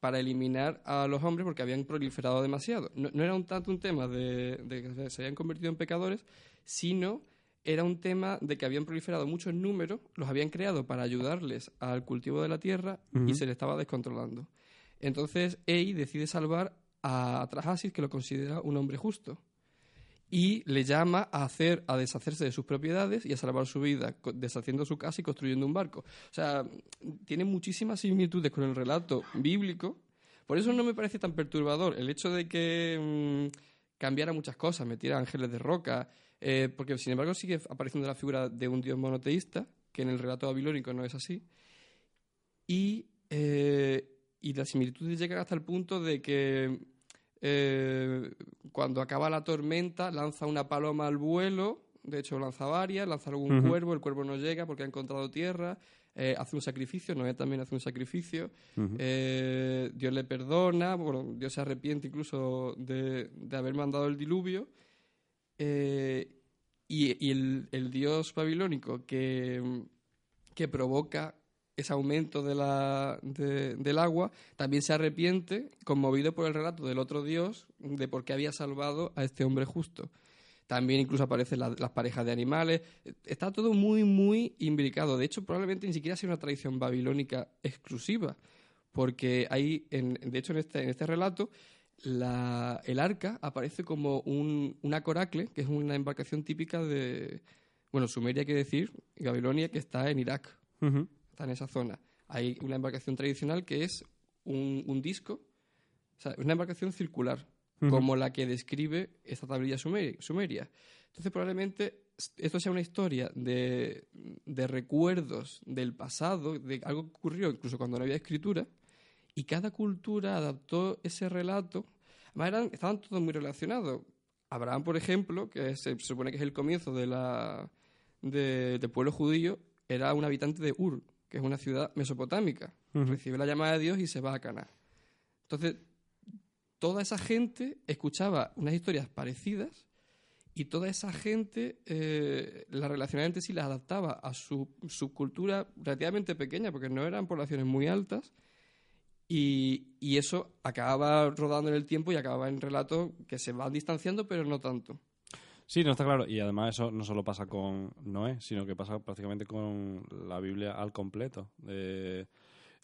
para eliminar a los hombres porque habían proliferado demasiado. No, no era un tanto un tema de, de que se habían convertido en pecadores, sino era un tema de que habían proliferado mucho en número, los habían creado para ayudarles al cultivo de la tierra y se le estaba descontrolando. Entonces Ei decide salvar a Trahasis, que lo considera un hombre justo, y le llama a hacer, a deshacerse de sus propiedades y a salvar su vida, deshaciendo su casa y construyendo un barco. O sea, tiene muchísimas similitudes con el relato bíblico. Por eso no me parece tan perturbador el hecho de que mm, cambiara muchas cosas, metiera ángeles de roca, eh, porque sin embargo sigue apareciendo la figura de un dios monoteísta, que en el relato babilónico no es así. Y, eh, y las similitudes llegan hasta el punto de que eh, cuando acaba la tormenta lanza una paloma al vuelo, de hecho lanza varias, lanza algún cuervo, el cuervo no llega porque ha encontrado tierra, eh, hace un sacrificio, Noé también hace un sacrificio, eh, Dios le perdona, bueno, Dios se arrepiente incluso de, de haber mandado el diluvio, y, y el, el dios babilónico que, que provoca ese aumento de la, de- del agua, también se arrepiente, conmovido por el relato del otro dios, de por qué había salvado a este hombre justo. También incluso aparecen la- las parejas de animales. Está todo muy, muy imbricado. De hecho, probablemente ni siquiera sea una tradición babilónica exclusiva, porque hay, en, de hecho, en este, en este relato, la- el arca aparece como un, una coracle, que es una embarcación típica de, bueno, Sumeria quiere decir, y Babilonia, que está en Irak. Está en esa zona. Hay una embarcación tradicional que es un, un disco, o sea, una embarcación circular, como la que describe esta tablilla sumeri- sumeria. Entonces, probablemente esto sea una historia de, de recuerdos del pasado, de algo que ocurrió incluso cuando no había escritura, y cada cultura adaptó ese relato. Además, eran- estaban todos muy relacionados. Abraham, por ejemplo, que se, se supone que es el comienzo de la, de- del pueblo judío, era un habitante de Ur, que es una ciudad mesopotámica. Recibe la llamada de Dios y se va a Cana. Entonces, toda esa gente escuchaba unas historias parecidas y toda esa gente eh, las relacionaba entre sí, las adaptaba a su subcultura relativamente pequeña, porque no eran poblaciones muy altas, y, y eso acababa rodando en el tiempo y acababa en relatos que se van distanciando, pero no tanto. Sí, no está claro. Y además eso no solo pasa con Noé, sino que pasa prácticamente con la Biblia al completo. Eh,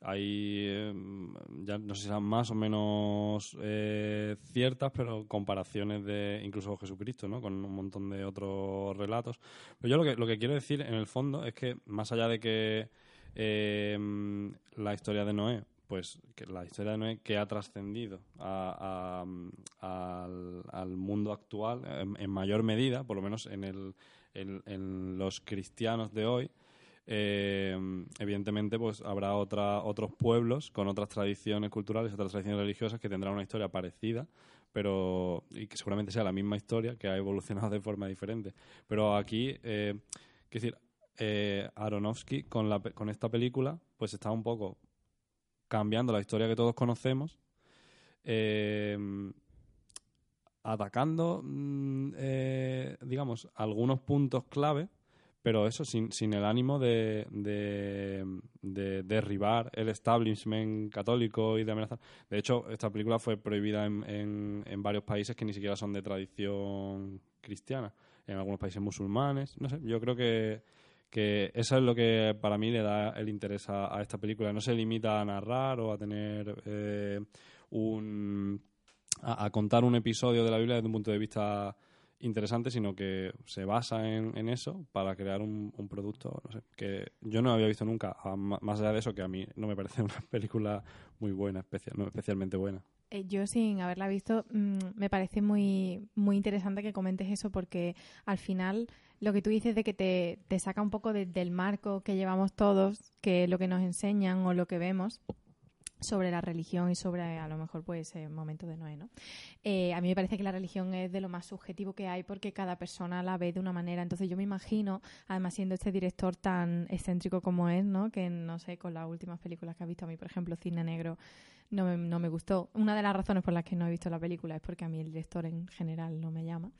hay, eh, ya no sé si serán más o menos eh, ciertas, pero comparaciones de incluso Jesucristo, ¿no? Con un montón de otros relatos. Pero yo lo que, lo que quiero decir, en el fondo, es que más allá de que eh, la historia de Noé, pues que la historia de Noé que ha trascendido al, al mundo actual en, mayor medida, por lo menos en, el, en, los cristianos de hoy, eh, evidentemente pues habrá otra, otros pueblos con otras tradiciones culturales, otras tradiciones religiosas que tendrán una historia parecida, pero y que seguramente sea la misma historia que ha evolucionado de forma diferente. Pero aquí, eh, quiero decir, eh, Aronofsky con, la, con esta película pues está un poco cambiando la historia que todos conocemos, eh, atacando, mm, eh, digamos, algunos puntos clave, pero eso sin, sin el ánimo de, de, de derribar el establishment católico y de amenazar. De hecho, esta película fue prohibida en, en varios países que ni siquiera son de tradición cristiana, en algunos países musulmanes. No sé, yo creo que, que eso es lo que para mí le da el interés a, esta película. No se limita a narrar o a tener eh, un. A, contar un episodio de la Biblia desde un punto de vista interesante, sino que se basa en, en eso para crear un, un producto, no sé, que yo no había visto nunca, más allá de eso, que a mí no me parece <laughs> una película muy buena, especial, no, especialmente buena. Eh, yo sin haberla visto mm, me parece muy, muy interesante que comentes eso porque al final lo que tú dices de que te, te saca un poco de- del marco que llevamos todos, que es lo que nos enseñan o lo que vemos sobre la religión y sobre a lo mejor pues el momento de Noé, ¿no? Eh, a mí me parece que la religión es de lo más subjetivo que hay porque cada persona la ve de una manera. Entonces yo me imagino, además siendo este director tan excéntrico como es, ¿no? Que no sé, con las últimas películas que ha visto a mí, por ejemplo, Cine Negro, no me, no me gustó. Una de las razones por las que no he visto la película es porque a mí el director en general no me llama.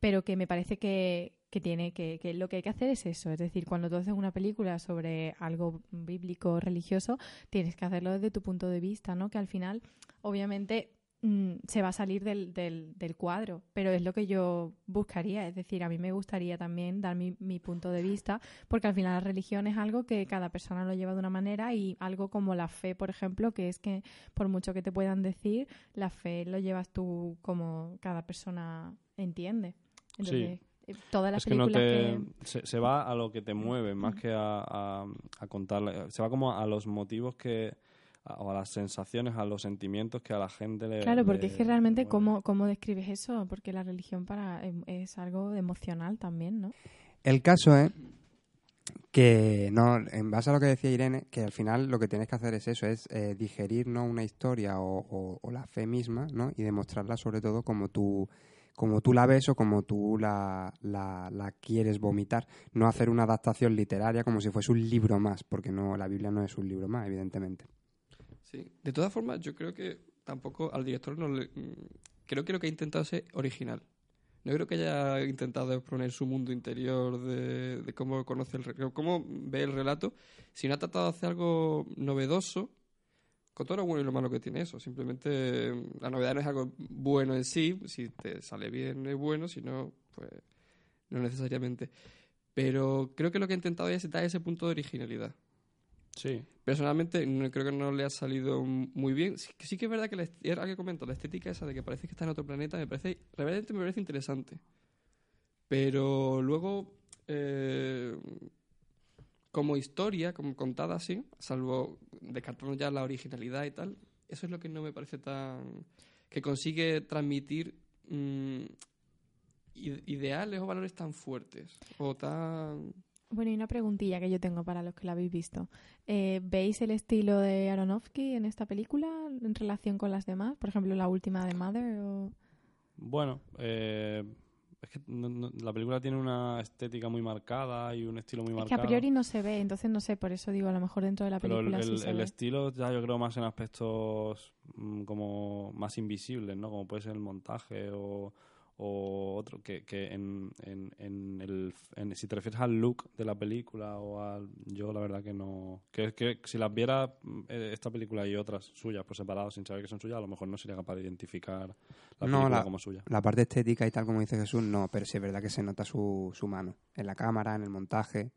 Pero que me parece que, que tiene que, que lo que hay que hacer es eso. Es decir, cuando tú haces una película sobre algo bíblico religioso, tienes que hacerlo desde tu punto de vista, ¿no? Que al final, obviamente, mm, se va a salir del, del, del cuadro, pero es lo que yo buscaría. Es decir, a mí me gustaría también dar mi, mi punto de vista, porque al final la religión es algo que cada persona lo lleva de una manera y algo como la fe, por ejemplo, que es que por mucho que te puedan decir, la fe lo llevas tú como cada persona entiende. Entonces, eh, todas las es que no películas te, que... Se, se va a lo que te mueve más que a, a, a contarle. Se va como a los motivos que a- o a las sensaciones, a los sentimientos que a la gente le. Claro, porque le- es que realmente, ¿cómo, ¿cómo describes eso? Porque la religión para em- es algo emocional también, ¿no? El caso es que, no, en base a lo que decía Irene, que al final lo que tienes que hacer es eso, es eh, digerir ¿no? una historia o, o- o la fe misma, ¿no? Y demostrarla sobre todo como tú, como tú la ves o como tú la, la, la quieres vomitar. No hacer una adaptación literaria como si fuese un libro más, porque no la Biblia no es un libro más, evidentemente. De todas formas, yo creo que tampoco al director no le... mm, Creo que lo que ha intentado es original. No creo que haya intentado exponer su mundo interior de, cómo conoce el cómo ve el relato, sino ha tratado de hacer algo novedoso con todo lo bueno y lo malo que tiene eso. Simplemente mm, la novedad no es algo bueno en sí, si te sale bien es bueno, si no, pues no necesariamente. Pero creo que lo que ha intentado es dar ese punto de originalidad. Sí. Personalmente no, creo que no le ha salido muy bien. Sí, que es verdad que la, que comento, la estética esa de que parece que está en otro planeta me parece, realmente me parece interesante. Pero luego, eh, como historia, como contada así, salvo descartando ya la originalidad y tal, eso es lo que no me parece tan... que consigue transmitir mm, ide- ideales o valores tan fuertes o tan... Bueno, y una preguntilla que yo tengo para los que la habéis visto. Eh, ¿Veis el estilo de Aronofsky en esta película en relación con las demás? Por ejemplo, la última de Mother o... Bueno, eh, es que no- no- la película tiene una estética muy marcada y un estilo muy Es que marcado. a priori no se ve, entonces no sé, por eso digo, a lo mejor dentro de la Pero el, película sí el- se el ve. estilo ya yo creo más en aspectos mm, como más invisibles, ¿no? Como puede ser el montaje o, o otro, que, que en, en, en el, en- si te refieres al look de la película o al... Yo la verdad que no... Que, que si las viera mm, eh, esta película y otras suyas por separado sin saber que son suyas, a lo mejor no sería capaz de identificar la no, película la, como suya. la parte estética y tal, como dice Jesús, no, pero sí es verdad que se nota su, su mano en la cámara, en el montaje,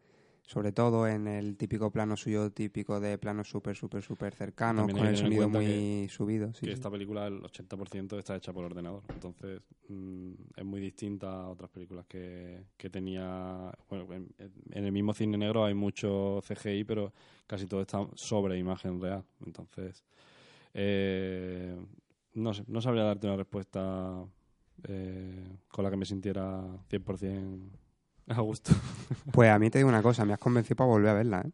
sobre todo en el típico plano suyo, típico de planos súper, súper, súper cercanos, También con el sonido muy que- subido. sí, que sí. esta película, el 80% está hecha por ordenador. Entonces, mm, es muy distinta a otras películas que, que tenía. Bueno, en, en el mismo cine negro hay mucho CGI, pero casi todo está sobre imagen real. Entonces, eh, no sé, no sabría darte una respuesta eh, con la que me sintiera 100% <laughs> a gusto. <laughs> Pues a mí te digo una cosa, me has convencido para volver a verla, ¿eh?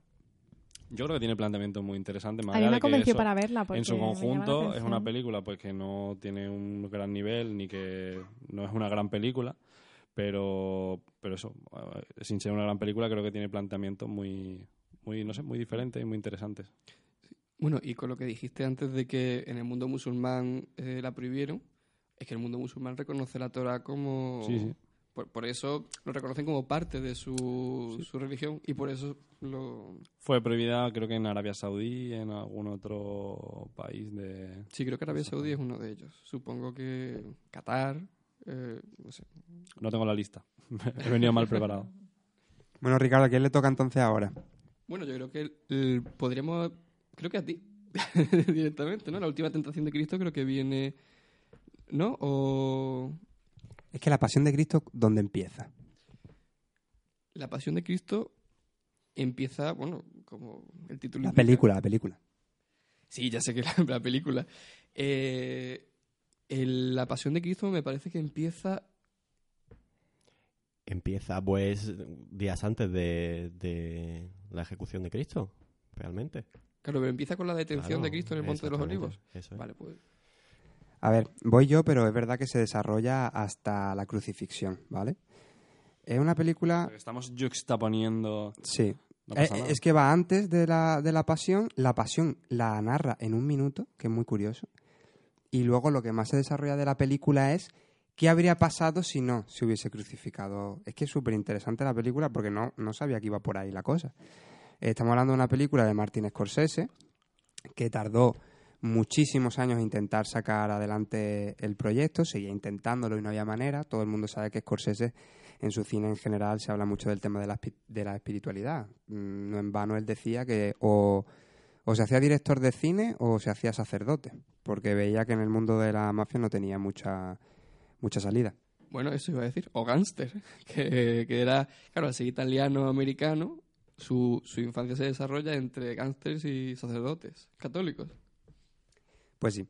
Yo creo que tiene planteamientos muy interesantes. Más A mí me convenció para verla, porque En su conjunto es una película pues que no tiene un gran nivel ni que no es una gran película, pero pero eso, eh, sin ser una gran película creo que tiene planteamientos muy muy no sé, muy diferentes y muy interesantes. Bueno, y con lo que dijiste antes de que en el mundo musulmán eh, la prohibieron, es que el mundo musulmán reconoce la Torah como... Sí, sí. Por, por eso lo reconocen como parte de su, su religión y por eso lo... Fue prohibida creo que en Arabia Saudí y en algún otro país de Sí, creo que Arabia Saudí es uno de ellos. Supongo que Qatar, eh, no sé. No tengo la lista. <laughs> He venido mal preparado. Bueno, Ricardo, ¿a quién le toca entonces ahora? Bueno, yo creo que el- el- podríamos... Creo que a ti, <laughs> directamente, ¿no? La última tentación de Cristo creo que viene... ¿No? O... Es que la pasión de Cristo, ¿dónde empieza? La pasión de Cristo empieza, bueno, como el título. La indica. película, la película. Sí, ya sé que la, la película. Eh, el- la pasión de Cristo me parece que empieza. Empieza, pues, días antes de, de la ejecución de Cristo, realmente. Claro, pero empieza con la detención Claro, de Cristo en el Monte de los Olivos. eso es. Vale, pues. A ver, voy yo, pero es verdad que se desarrolla hasta la crucifixión, ¿vale? Es una película... Estamos juxtaponiendo... Sí. No Eh, es que va antes de la, de la pasión. La pasión la narra en un minuto, que es muy curioso. Y luego lo que más se desarrolla de la película es qué habría pasado si no se hubiese crucificado. Es que es súper interesante la película porque no, no sabía que iba por ahí la cosa. Estamos hablando de una película de Martin Scorsese que tardó muchísimos años en intentar sacar adelante el proyecto, seguía intentándolo y no había manera. Todo el mundo sabe que Scorsese en su cine en general se habla mucho del tema de la, de la espiritualidad. Mm, No en vano él decía que o, o se hacía director de cine o se hacía sacerdote, porque veía que en el mundo de la mafia no tenía mucha, mucha salida. Bueno, eso iba a decir. O gángster. <laughs> Que, que era, claro, así italiano-americano. Su, su infancia se desarrolla entre gángsters y sacerdotes católicos. Pues sí.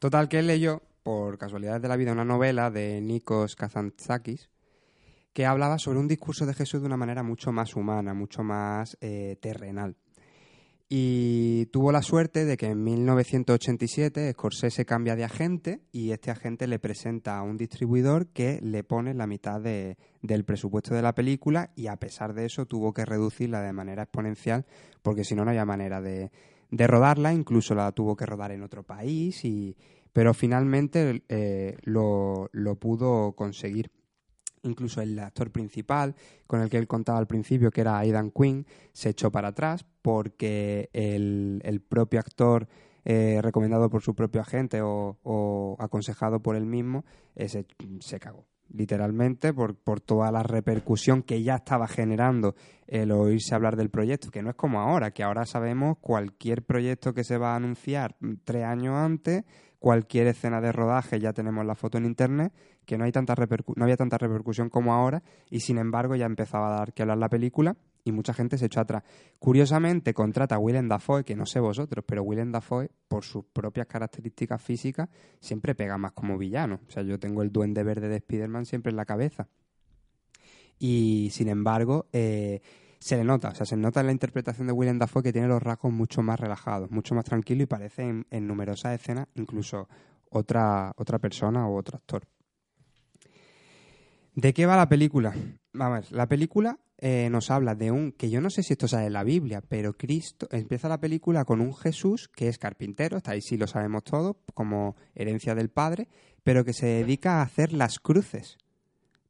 Total, que él leyó, por casualidades de la vida, una novela de Nikos Kazantzakis que hablaba sobre un discurso de Jesús de una manera mucho más humana, mucho más eh, terrenal. Y tuvo la suerte de que en 1987 Scorsese cambia de agente y este agente le presenta a un distribuidor que le pone la mitad de- del presupuesto de la película y a pesar de eso tuvo que reducirla de manera exponencial porque si no no había manera de, de rodarla, incluso la tuvo que rodar en otro país, y, pero finalmente eh, lo, lo pudo conseguir incluso el actor principal con el que él contaba al principio, que era Aidan Quinn, se echó para atrás porque el, el propio actor, eh, recomendado por su propio agente o, aconsejado por él mismo, se, se cagó. Literalmente, por, por toda la repercusión que ya estaba generando el oírse hablar del proyecto, que no es como ahora, que ahora sabemos cualquier proyecto que se va a anunciar tres años antes, cualquier escena de rodaje ya tenemos la foto en internet, que no hay tanta repercu- no había tanta repercusión como ahora y sin embargo ya empezaba a dar que hablar la película y mucha gente se echó atrás. Curiosamente contrata a Willem Dafoe, que no sé vosotros, pero Willem Dafoe por sus propias características físicas siempre pega más como villano. O sea, yo tengo el duende verde de Spider-Man siempre en la cabeza. Y sin embargo, eh, se le nota, o sea, se nota en la interpretación de Willem Dafoe que tiene los rasgos mucho más relajados, mucho más tranquilo y parece en, en numerosas escenas incluso otra, otra persona o otro actor. ¿De qué va la película? Vamos la película eh, nos habla de un, que yo no sé si esto sale en la Biblia, pero Cristo, empieza la película con un Jesús que es carpintero, está ahí sí lo sabemos todos, como herencia del Padre, pero que se dedica a hacer las cruces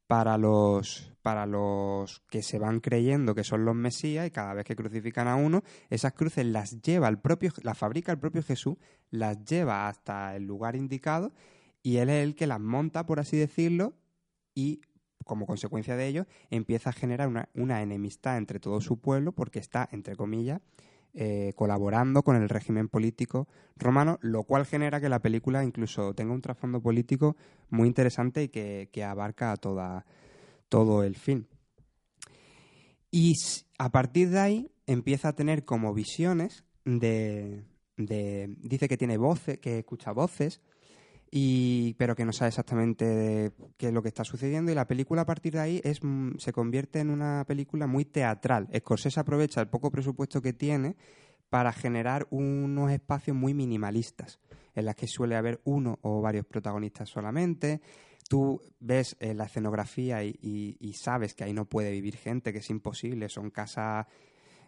para los, para los que se van creyendo que son los Mesías y cada vez que crucifican a uno, esas cruces las lleva el propio, las fabrica el propio Jesús, las lleva hasta el lugar indicado y él es el que las monta, por así decirlo, y como consecuencia de ello empieza a generar una, enemistad entre todo su pueblo porque está, entre comillas, eh, colaborando con el régimen político romano, lo cual genera que la película incluso tenga un trasfondo político muy interesante y que, abarca toda, todo el film. Y a partir de ahí empieza a tener como visiones de, de- dice que tiene voces, que escucha voces, y, pero que no sabe exactamente qué es lo que está sucediendo y la película a partir de ahí es, mm, se convierte en una película muy teatral. Scorsese aprovecha el poco presupuesto que tiene para generar unos espacios muy minimalistas, en las que suele haber uno o varios protagonistas solamente. Tú ves eh, la escenografía y, y- y sabes que ahí no puede vivir gente, que es imposible, son casas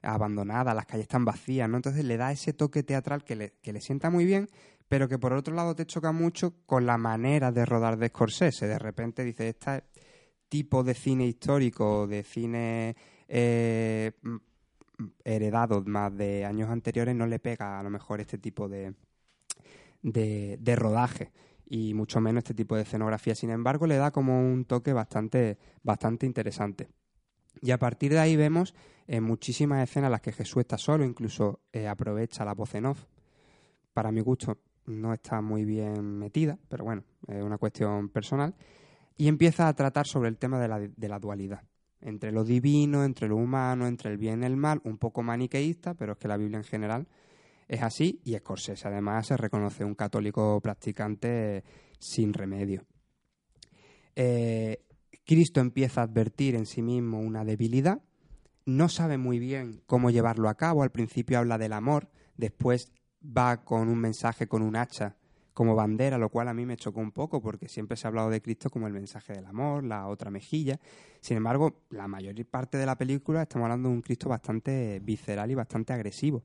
abandonadas, las calles están vacías, ¿no? Entonces le da ese toque teatral que le, que le sienta muy bien, pero que por otro lado te choca mucho con la manera de rodar de Scorsese. De repente dice, este tipo de cine histórico, de cine eh, heredado más de años anteriores, no le pega a lo mejor este tipo de, de, de rodaje y mucho menos este tipo de escenografía. Sin embargo, le da como un toque bastante, bastante interesante. Y a partir de ahí vemos eh, muchísimas escenas en las que Jesús está solo, incluso eh, aprovecha la voz en off. Para mi gusto no está muy bien metida, pero bueno, es una cuestión personal. y empieza a tratar sobre el tema de la, dualidad, entre lo divino, entre lo humano, entre el bien y el mal, un poco maniqueísta, pero es que la Biblia en general es así y Scorsese además se reconoce un católico practicante sin remedio. Eh, Cristo empieza a advertir en sí mismo una debilidad, no sabe muy bien cómo llevarlo a cabo, al principio habla del amor, después va con un mensaje con un hacha como bandera, lo cual a mí me chocó un poco porque siempre se ha hablado de Cristo como el mensaje del amor, la otra mejilla. Sin embargo, la mayor parte de la película estamos hablando de un Cristo bastante visceral y bastante agresivo.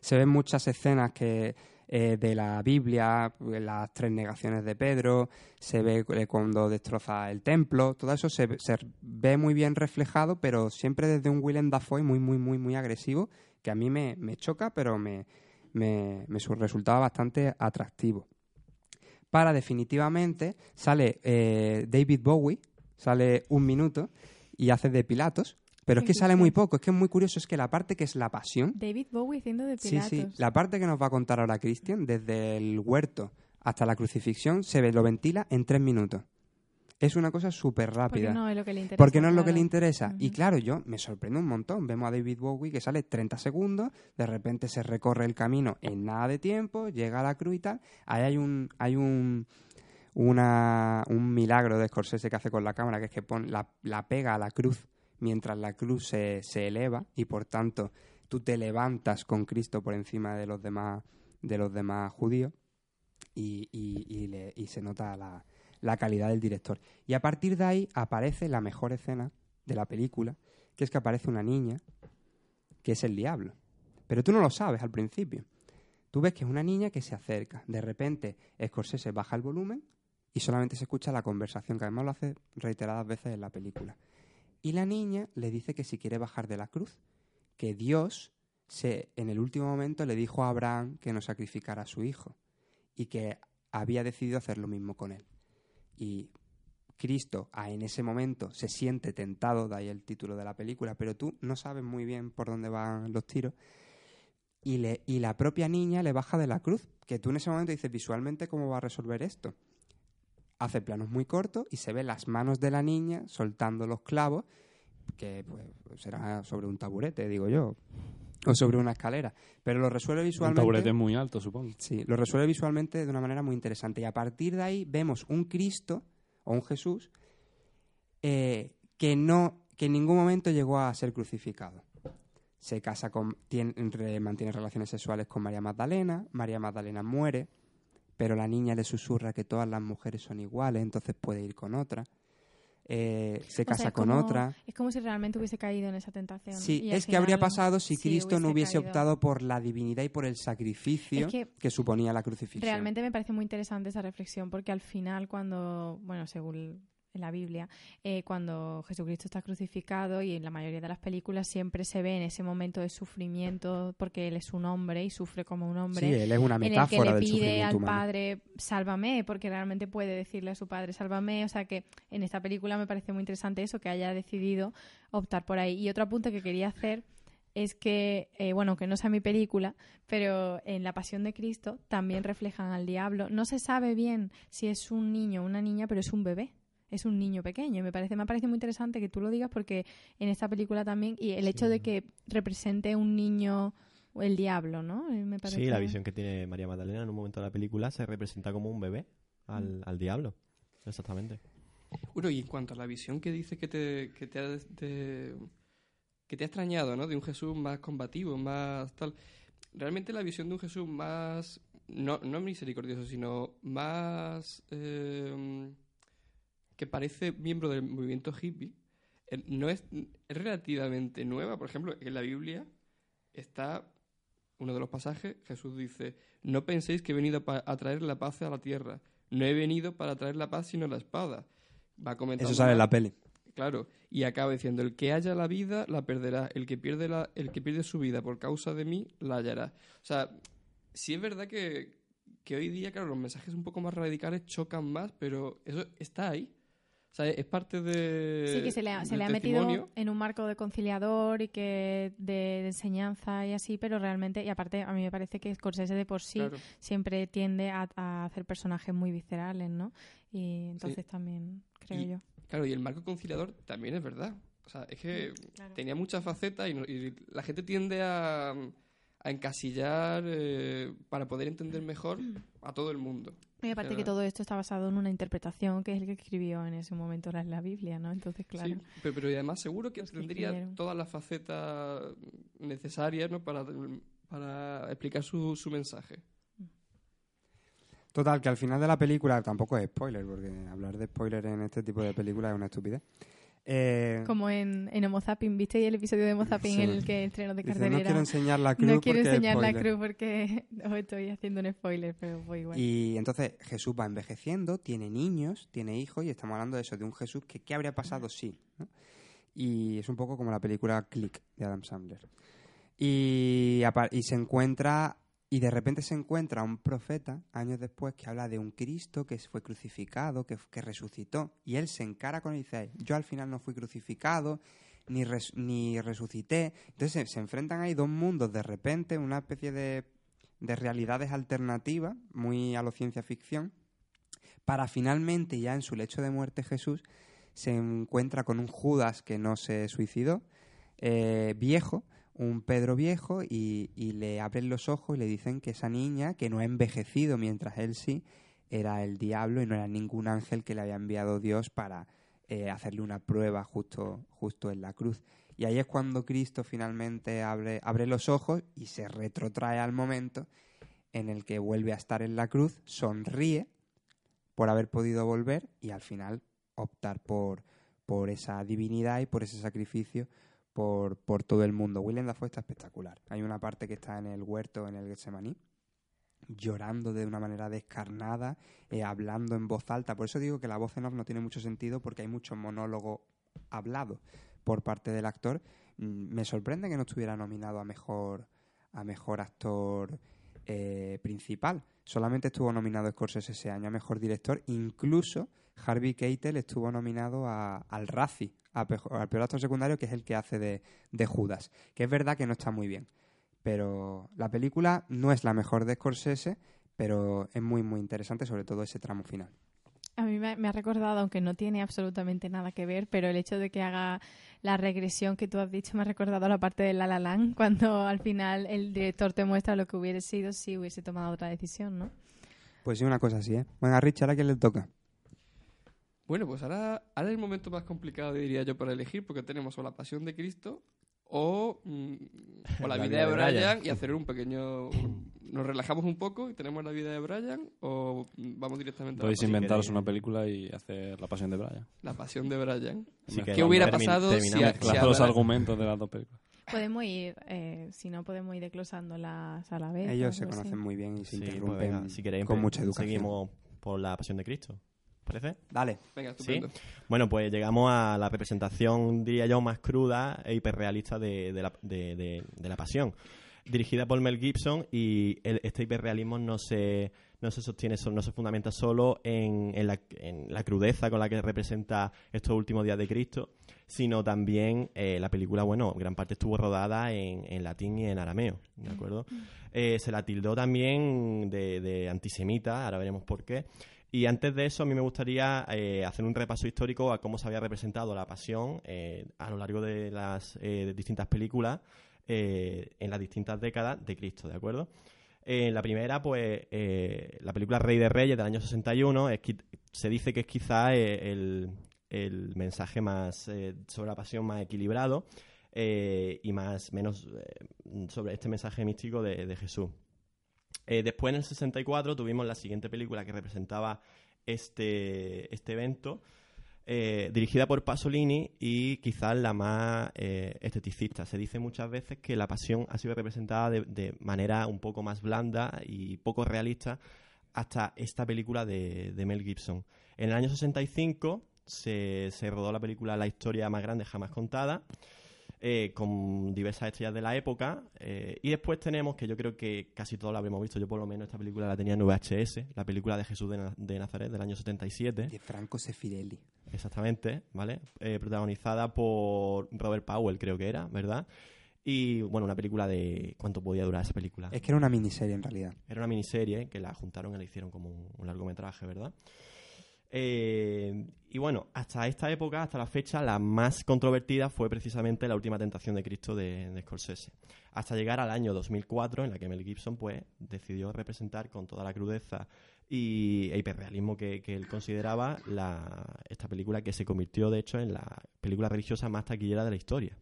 Se ven muchas escenas que eh, de la Biblia, las tres negaciones de Pedro, se ve cuando destroza el templo, todo eso se, se, ve muy bien reflejado, pero siempre desde un Willem Dafoe muy, muy, muy, muy agresivo, que a mí me, me choca, pero me, me, me resultaba bastante atractivo. Para definitivamente sale eh, David Bowie, sale un minuto y hace de Pilatos, pero es que sale muy poco, es que es muy curioso, es que la parte que es la pasión... David Bowie haciendo de Pilatos. Sí, sí, la parte que nos va a contar ahora Christian, desde el huerto hasta la crucifixión, se ve, lo ventila en tres minutos. Es una cosa súper rápida. Porque no es lo que le interesa. Porque no es lo que le interesa. Y claro, yo me sorprende un montón. Vemos a David Bowie que sale 30 segundos, de repente se recorre el camino en nada de tiempo, llega a la cruz y tal. Ahí hay un, hay un, una, un milagro de Scorsese que hace con la cámara, que es que pone, la, la pega a la cruz mientras la cruz se, se eleva y por tanto tú te levantas con Cristo por encima de los demás, de los demás judíos y, y, y, le, y se nota la, la calidad del director. Y a partir de ahí aparece la mejor escena de la película, que es que aparece una niña que es el diablo. Pero tú no lo sabes al principio. Tú ves que es una niña que se acerca. De repente, Scorsese baja el volumen y solamente se escucha la conversación, que además lo hace reiteradas veces en la película. Y la niña le dice que si quiere bajar de la cruz, que Dios se, en el último momento le dijo a Abraham que no sacrificara a su hijo y que había decidido hacer lo mismo con él y Cristo a, en ese momento se siente tentado, de ahí el título de la película, pero tú no sabes muy bien por dónde van los tiros. Y, le, y la propia niña le baja de la cruz, que tú en ese momento dices visualmente cómo va a resolver esto. Hace planos muy cortos y se ve las manos de la niña soltando los clavos, que pues, será sobre un taburete, digo yo, o sobre una escalera. Pero lo resuelve visualmente. Un taburete muy alto, supongo. Sí, lo resuelve visualmente de una manera muy interesante. Y a partir de ahí vemos un Cristo o un Jesús eh, que no, que en ningún momento llegó a ser crucificado. Se casa con, tiene, mantiene relaciones sexuales con María Magdalena, María Magdalena muere, pero la niña le susurra que todas las mujeres son iguales, entonces puede ir con otra. Eh, se casa sea, con como, otra. Es como si realmente hubiese caído en esa tentación. Sí, es que habría pasado si sí, Cristo no hubiese caído. optado por la divinidad y por el sacrificio es que, que, suponía la crucifixión. Realmente me parece muy interesante esa reflexión porque al final cuando, bueno, según en la Biblia, eh, cuando Jesucristo está crucificado y en la mayoría de las películas siempre se ve en ese momento de sufrimiento porque él es un hombre y sufre como un hombre. Sí, él es una metáfora en el que le del pide al humano. padre, sálvame, porque realmente puede decirle a su padre, sálvame. O sea que en esta película me parece muy interesante eso, que haya decidido optar por ahí. Y otro apunte que quería hacer es que, eh, bueno, que no sea mi película, pero en La Pasión de Cristo también reflejan al diablo. No se sabe bien si es un niño o una niña, pero es un bebé es un niño pequeño. Y me parece, me parece muy interesante que tú lo digas porque en esta película también, y el hecho de que represente un niño el diablo, ¿no? Me parece... Sí, la visión que tiene María Magdalena en un momento de la película se representa como un bebé al, mm. al diablo. Exactamente. Bueno, y en cuanto a la visión que dice que te, que te, ha, te, que te ha extrañado, ¿no? De un Jesús más combativo, más tal. Realmente la visión de un Jesús más, no, no misericordioso, sino más... Eh, que parece miembro del movimiento hippie, eh, no es, es, relativamente nueva. Por ejemplo, en la Biblia está uno de los pasajes, Jesús dice, no penséis que he venido a traer la paz a la tierra, no he venido para traer la paz sino la espada. Va Eso sale en la peli. Claro, y acaba diciendo, el que haya la vida la perderá, el que pierde, la, el que pierde su vida por causa de mí la hallará. O sea, sí es verdad que, que hoy día, claro, los mensajes un poco más radicales chocan más, pero eso está ahí. O sea, es parte de. Sí, que se le ha, se le ha metido en un marco de conciliador y que de, de, enseñanza y así, pero realmente, y aparte, a mí me parece que Scorsese de por sí claro. siempre tiende a, a, hacer personajes muy viscerales, ¿no? Y entonces también, creo Y- yo. Claro, y el marco conciliador también es verdad. O sea, es que claro. tenía muchas facetas y, no- y la gente tiende a, a encasillar eh, para poder entender mejor a todo el mundo. Y aparte que todo esto está basado en una interpretación que es el que escribió en ese momento la, la Biblia, ¿no? Entonces, claro. Sí, pero, pero y además seguro que tendría todas las facetas necesarias ¿no? para, para explicar su, su mensaje. Total, que al final de la película tampoco es spoiler, porque hablar de spoiler en este tipo de películas es una estupidez. Eh, Como en, en Homo Zapping, ¿viste el episodio de Homo Zapping Sí. en el que estreno de Dice, cartelera? "No quiero enseñar la No cruz quiero porque enseñar la spoiler". cruz porque <laughs> os estoy haciendo un spoiler, pero voy igual. Y entonces Jesús va envejeciendo, tiene niños, tiene hijos, y estamos hablando de eso, de un Jesús que qué habría pasado si. ¿no? Y es un poco como la película Click de Adam Sandler. Y se encuentra, y de repente se encuentra un profeta años después que habla de un Cristo que fue crucificado, que, resucitó. Y él se encara con él y dice, yo al final no fui crucificado, ni, res- ni resucité. Entonces se, se enfrentan ahí dos mundos de repente, una especie de, de realidades alternativas, muy a lo ciencia ficción, para finalmente ya en su lecho de muerte Jesús se encuentra con un Judas que no se suicidó, eh, viejo, un Pedro viejo, y, le abren los ojos y le dicen que esa niña, que no ha envejecido mientras él sí, era el diablo y no era ningún ángel que le había enviado Dios para eh, hacerle una prueba justo, justo en la cruz. Y ahí es cuando Cristo finalmente abre, abre los ojos y se retrotrae al momento en el que vuelve a estar en la cruz, sonríe por haber podido volver y al final optar por, por esa divinidad y por ese sacrificio por, todo el mundo. Willem Dafoe está espectacular. Hay una parte que está en el huerto, en el Getsemaní, llorando de una manera descarnada, eh, hablando en voz alta. Por eso digo que la voz en off no tiene mucho sentido porque hay mucho monólogo hablado por parte del actor. Mm, Me sorprende que no estuviera nominado a mejor, a mejor actor eh, principal. Solamente estuvo nominado Scorsese ese año a mejor director. Incluso Harvey Keitel estuvo nominado a- al Razzie, al peor actor secundario, que es el que hace de, de Judas. Que es verdad que no está muy bien. Pero la película no es la mejor de Scorsese, pero es muy, muy interesante, sobre todo ese tramo final. A mí me, ha recordado, aunque no tiene absolutamente nada que ver, pero el hecho de que haga la regresión que tú has dicho me ha recordado la parte de La La Land, <laughs> cuando al final el director te muestra lo que hubiera sido si hubiese tomado otra decisión, ¿no? Pues sí, una cosa así, ¿eh? Bueno, a Richard, ¿a quién le toca? Bueno, pues ahora, ahora es el momento más complicado, diría yo, para elegir, porque tenemos o la pasión de Cristo o, mm, o la, <laughs> vida, de Brian, y hacer un pequeño... <laughs> Nos relajamos un poco y tenemos la vida de Brian o vamos directamente a la Podéis inventaros una película y hacer La Pasión de Brian. la pasión de Brian. Sí, ¿Qué que hubiera pasado si, a- si claro los argumentos de las dos películas. Podemos ir, eh, si no, podemos ir desglosándolas a la vez. Ellos se algo así. conocen muy bien y se Sí, pues interrumpen venga, si queréis, con empe- mucha educación. Seguimos por la pasión de Cristo. ¿Parece? Dale. Venga, ¿Sí? Bueno, pues llegamos a la representación, diría yo, más cruda e hiperrealista de, de la, de- de- de la pasión. Dirigida por Mel Gibson y el- este hiperrealismo no se, no se sostiene, so- no se fundamenta solo en, en la, en la crudeza con la que representa estos últimos días de Cristo, sino también eh, la película, bueno, gran parte estuvo rodada en, en latín y en arameo, ¿de acuerdo? Eh, se la tildó también de, de antisemita, ahora veremos por qué. Y antes de eso, a mí me gustaría eh, hacer un repaso histórico a cómo se había representado la pasión eh, a lo largo de las eh, distintas películas en las distintas décadas de Cristo, ¿de acuerdo? Eh, la primera, pues, la película Rey de Reyes del año 61, es, se dice que es quizá el, mensaje más sobre la pasión más equilibrado y más menos sobre este mensaje místico de Jesús. Eh, después, en el 64, tuvimos la siguiente película que representaba este, este evento, eh, dirigida por Pasolini y quizás la más eh, esteticista. Se dice muchas veces que la pasión ha sido representada de, manera un poco más blanda y poco realista hasta esta película de, de Mel Gibson. En el año 65 se, se rodó la película La historia más grande jamás contada, eh, con diversas estrellas de la época. eh, y después tenemos, que yo creo que casi todos la habremos visto, yo por lo menos esta película la tenía en VHS, la película de Jesús de, Na- de Nazaret del año 77. De Franco Sefirelli. Exactamente, ¿vale? Eh, protagonizada por Robert Powell, creo que era, ¿verdad? Y bueno, una película de. ¿Cuánto podía durar esa película? Es que era una miniserie en realidad. Era una miniserie que la juntaron y la hicieron como un, un largometraje, ¿verdad? Eh, y bueno, hasta esta época, hasta la fecha, la más controvertida fue precisamente la última tentación de Cristo de, Scorsese. Hasta llegar al año 2004, en la que Mel Gibson pues, decidió representar con toda la crudeza y e hiperrealismo que, él consideraba esta película que se convirtió, de hecho, en la película religiosa más taquillera de la historia.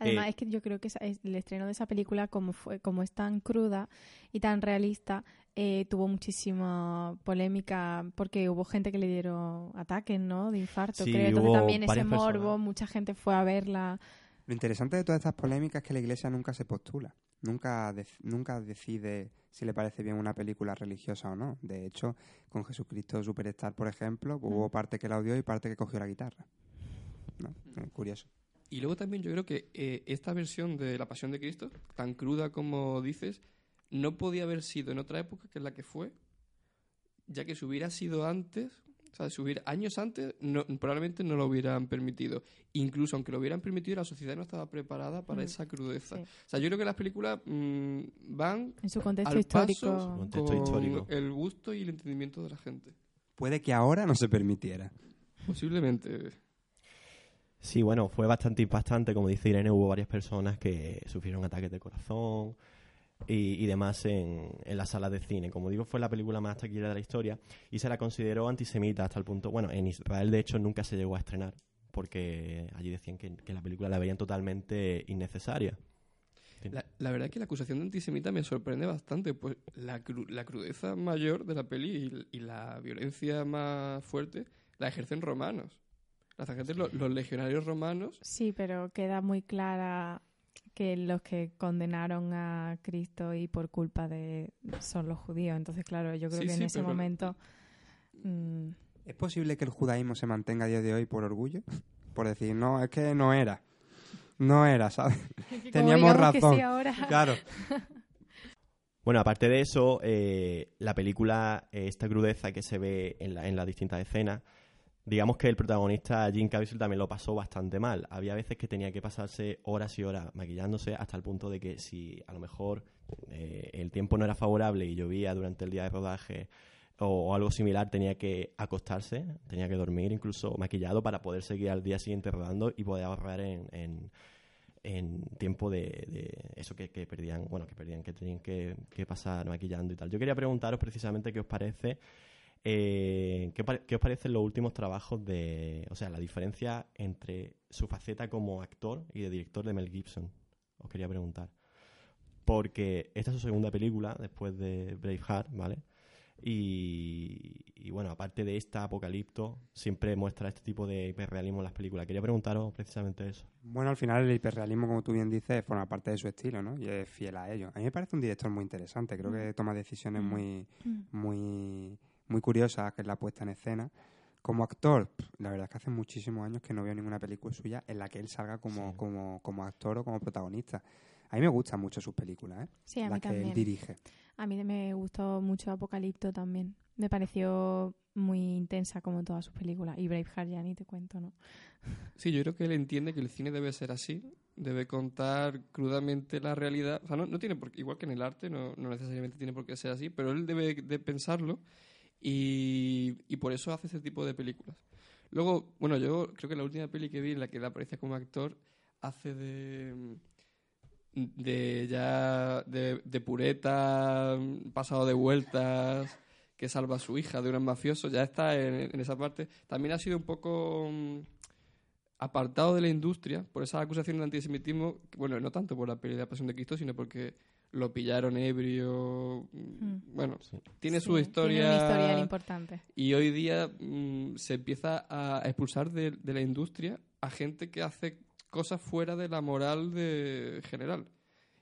Además, Eh, es que yo creo que el estreno de esa película, como fue, como es tan cruda y tan realista, eh, tuvo muchísima polémica porque hubo gente que le dieron ataques, ¿no? De infarto, Sí, creo. Entonces hubo también ese morbo, personas. mucha gente fue a verla. Lo interesante de todas estas polémicas es que la iglesia nunca se postula, nunca, nunca decide si le parece bien una película religiosa o no. De hecho, con Jesucristo Superstar, por ejemplo, hubo Mm. parte que la odió y parte que cogió la guitarra. ¿No? Eh, Curioso. Y luego también yo creo que eh, esta versión de La Pasión de Cristo, tan cruda como dices, no podía haber sido en otra época que en la que fue, ya que si hubiera sido antes, o sea, si hubiera años antes, no, probablemente no lo hubieran permitido. Incluso aunque lo hubieran permitido, la sociedad no estaba preparada para Mm, esa crudeza. sí. O sea, yo creo que las películas mm, van En su contexto al histórico. paso Su contexto con histórico. el gusto y el entendimiento de la gente. Puede que ahora no se permitiera. Posiblemente. Sí, bueno, fue bastante impactante. Como dice Irene, hubo varias personas que sufrieron ataques de corazón y, y demás en, en las salas de cine. Como digo, fue la película más taquillera de la historia y se la consideró antisemita hasta el punto... Bueno, en Israel, de hecho, nunca se llegó a estrenar porque allí decían que, la película la veían totalmente innecesaria. La, la verdad es que la acusación de antisemita me sorprende bastante, pues la, la crudeza mayor de la peli y la violencia más fuerte la ejercen romanos. La los, los legionarios romanos. Sí, pero queda muy clara que los que condenaron a Cristo y por culpa de son los judíos. Entonces, claro, yo creo Sí, que en ese pero- momento mm, ¿Es posible que el judaísmo se mantenga a día de hoy por orgullo? <laughs> Por decir, no, es que no era. No era, ¿sabes? <laughs> Teníamos que razón. sí ahora. <laughs> Claro. Bueno, aparte de eso, eh, la película, eh, esta crudeza que se ve en, la- en las distintas escenas, digamos que el protagonista Jim Caviezel también lo pasó bastante mal. Había veces que tenía que pasarse horas y horas maquillándose hasta el punto de que si a lo mejor eh, el tiempo no era favorable y llovía durante el día de rodaje o, algo similar, tenía que acostarse, tenía que dormir incluso maquillado para poder seguir al día siguiente rodando y poder ahorrar en, en- en tiempo de, de eso que, que perdían, bueno, que perdían, que tenían que, que pasar maquillando y tal. Yo quería preguntaros precisamente qué os parece, eh, qué, os parecen los últimos trabajos de, o sea, la diferencia entre su faceta como actor y de director de Mel Gibson. Os quería preguntar. Porque esta es su segunda película después de Braveheart, ¿vale? Y, y bueno, aparte de esta Apocalipto, siempre muestra este tipo de hiperrealismo en las películas. Quería preguntaros precisamente eso. Bueno, al final el hiperrealismo, como tú bien dices, forma parte de su estilo, ¿no? Y es fiel a ello. A mí me parece un director muy interesante. Creo que toma decisiones muy, muy, muy curiosas, que es la puesta en escena. Como actor, la verdad es que hace muchísimos años que no veo ninguna película suya en la que él salga como, como, como actor o como protagonista. A mí me gustan mucho sus películas, ¿eh? Sí, a las mí que también. él dirige. A mí me gustó mucho Apocalipto también. Me pareció muy intensa como todas sus películas. Y Braveheart ya ni te cuento, ¿no? Sí, yo creo que él entiende que el cine debe ser así, debe contar crudamente la realidad. O sea, no, no tiene por qué- igual que en el arte, no, no necesariamente tiene por qué ser así, pero él debe de pensarlo y, y por eso hace ese tipo de películas. Luego, bueno, yo creo que la última peli que vi en la que él aparece como actor hace de de ya de, de pureta pasado de vueltas que salva a su hija de un mafioso ya está en, esa parte también ha sido un poco mm, apartado de la industria por esas acusaciones de antisemitismo bueno no tanto por la peli de la pasión de Cristo sino porque lo pillaron ebrio mm, bueno tiene Sí, su historia tiene un historial importante. y hoy día mm, se empieza a expulsar de, de la industria a gente que hace cosas fuera de la moral de general.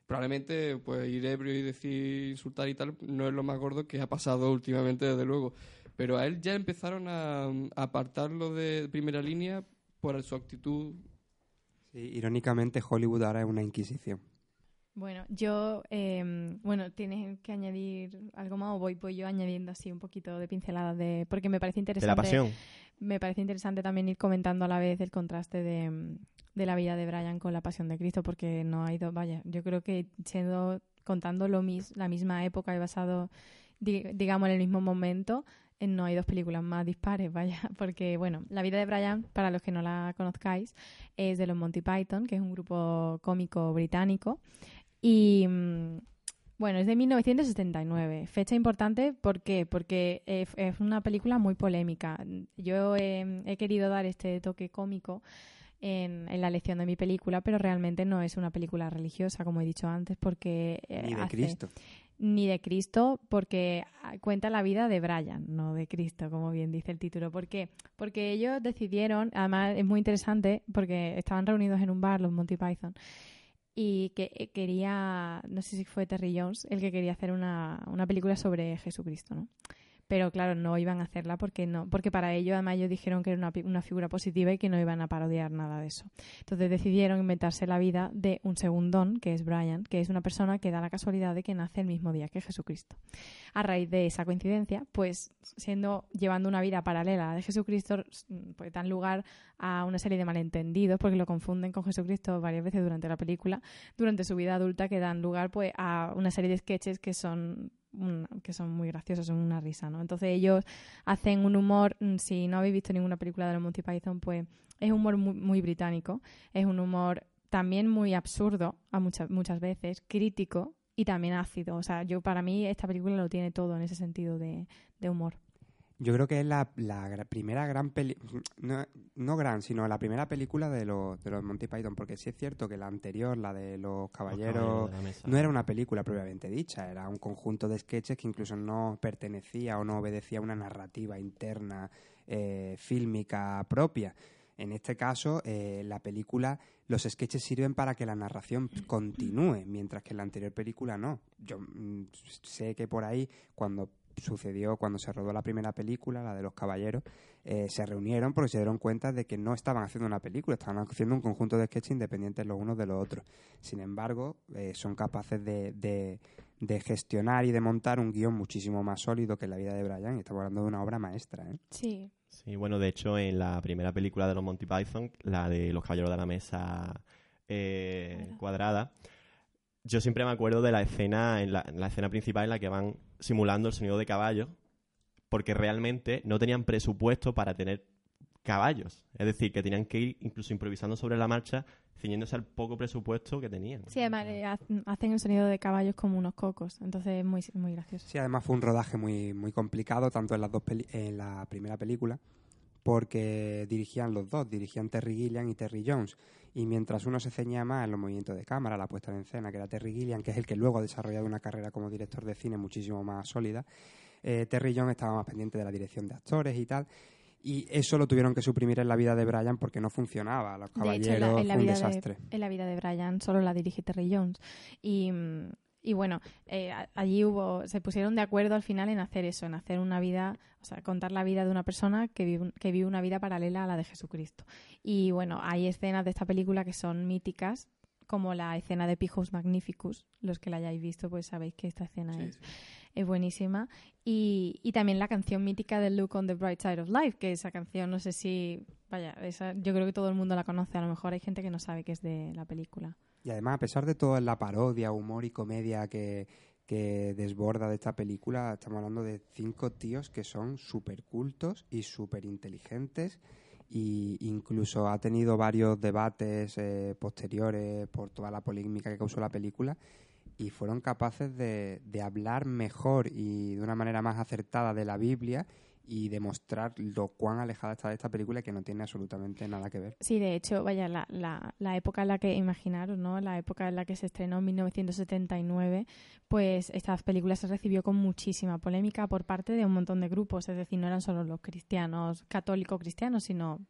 Probablemente pues ir ebrio y decir insultar y tal no es lo más gordo que ha pasado últimamente desde luego, pero a él ya empezaron a, a apartarlo de primera línea por su actitud. Sí, irónicamente, Hollywood ahora es una inquisición. Bueno, yo, eh, bueno, tienes que añadir algo más o voy, voy yo añadiendo así un poquito de pinceladas de, porque me parece interesante. pasión. Me parece interesante también ir comentando a la vez el contraste de, mm, de la vida de Brian con la pasión de Cristo, porque no ha ido, vaya, yo creo que siendo, contando lo mis, la misma época y basado, di- digamos, en el mismo momento, no hay dos películas más dispares, vaya, <laughs> porque bueno, La vida de Brian, para los que no la conozcáis, es de los Monty Python, que es un grupo cómico británico. Y mm, bueno, es de 1979. Fecha importante, ¿por qué? Porque es una película muy polémica. Yo he, he querido dar este toque cómico en, en, la lección de mi película, pero realmente no es una película religiosa, como he dicho antes, porque... Eh, Ni de hace, Cristo. Ni de Cristo, porque cuenta la vida de Brian, no de Cristo, como bien dice el título. ¿Por qué? Porque ellos decidieron, además es muy interesante, porque estaban reunidos en un bar, los Monty Python, y que eh, quería, no sé si fue Terry Jones, el que quería hacer una, una película sobre Jesucristo, ¿no? Pero claro, no iban a hacerla porque no, porque para ello además ellos dijeron que era una, una, figura positiva y que no iban a parodiar nada de eso. Entonces decidieron inventarse la vida de un segundón, que es Brian, que es una persona que da la casualidad de que nace el mismo día que Jesucristo. A raíz de esa coincidencia, pues siendo llevando una vida paralela a de Jesucristo, pues dan lugar a una serie de malentendidos porque lo confunden con Jesucristo varias veces durante la película, durante su vida adulta que dan lugar pues a una serie de sketches que son que son muy graciosos, son una risa, ¿no? Entonces ellos hacen un humor, mm, si no habéis visto ninguna película de los Monty Python, pues es humor muy, muy británico, es un humor también muy absurdo a muchas, muchas veces, crítico y también ácido. O sea, yo para mí esta película lo tiene todo en ese sentido de, de humor. Yo creo que es la, la primera gran película, no, no, gran, sino la primera película de los, de los Monty Python, porque sí es cierto que la anterior, la de los Caballeros, no era una película propiamente dicha, era un conjunto de sketches que incluso no pertenecía o no obedecía a una narrativa interna eh, fílmica propia. En este caso, eh, la película, los sketches sirven para que la narración continúe, mientras que en la anterior película no. Yo mm, sé que por ahí, cuando sucedió cuando se rodó la primera película, la de los caballeros, eh, se reunieron porque se dieron cuenta de que no estaban haciendo una película, estaban haciendo un conjunto de sketches independientes los unos de los otros. Sin embargo, eh, son capaces de, de, gestionar y de montar un guion muchísimo más sólido que la vida de Brian. Y estamos hablando de una obra maestra. ¿eh? Sí. Sí, bueno, de hecho, en la primera película de los Monty Python, la de Los Caballeros de la Mesa eh, cuadrada yo siempre me acuerdo de la escena, en la, escena principal en la que van simulando el sonido de caballos, porque realmente no tenían presupuesto para tener caballos. Es decir, que tenían que ir incluso improvisando sobre la marcha, ciñéndose al poco presupuesto que tenían. Sí, además eh, hacen el sonido de caballos como unos cocos, entonces es muy, muy gracioso. Sí, además fue un rodaje muy, muy complicado, tanto en, las dos en la primera película, porque dirigían los dos, dirigían Terry Gilliam y Terry Jones. Y mientras uno se ceñía más en los movimientos de cámara, la puesta en escena, que era Terry Gilliam, que es el que luego ha desarrollado una carrera como director de cine muchísimo más sólida, eh, Terry Jones estaba más pendiente de la dirección de actores y tal. Y eso lo tuvieron que suprimir en la vida de Brian porque no funcionaba. Los caballeros en la, un vida desastre. De, en la vida de Brian solo la dirige Terry Jones. Y, mm, y bueno, eh, allí hubo, se pusieron de acuerdo al final en hacer eso, en hacer una vida, o sea, contar la vida de una persona que vive, que vive una vida paralela a la de Jesucristo. Y bueno, hay escenas de esta película que son míticas, como la escena de Pijos Magnificus. Los que la hayáis visto, pues sabéis que esta escena es, es, buenísima. Y, y, también la canción mítica de Look on the Bright Side of Life, que esa canción, no sé si, vaya, esa, yo creo que todo el mundo la conoce, a lo mejor hay gente que no sabe que es de la película. Y además, a pesar de toda la parodia, humor y comedia que, que desborda de esta película, estamos hablando de cinco tíos que son súper cultos y súper inteligentes y incluso ha tenido varios debates eh, posteriores por toda la polémica que causó la película y fueron capaces de, de hablar mejor y de una manera más acertada de la Biblia y demostrar lo cuán alejada está de esta película que no tiene absolutamente nada que ver. Sí, de hecho, vaya, la, la, la época en la que, imaginaros, ¿no? La época en la que se estrenó en 1979, pues esta película se recibió con muchísima polémica por parte de un montón de grupos, es decir, no eran solo los cristianos, católicos cristianos, sino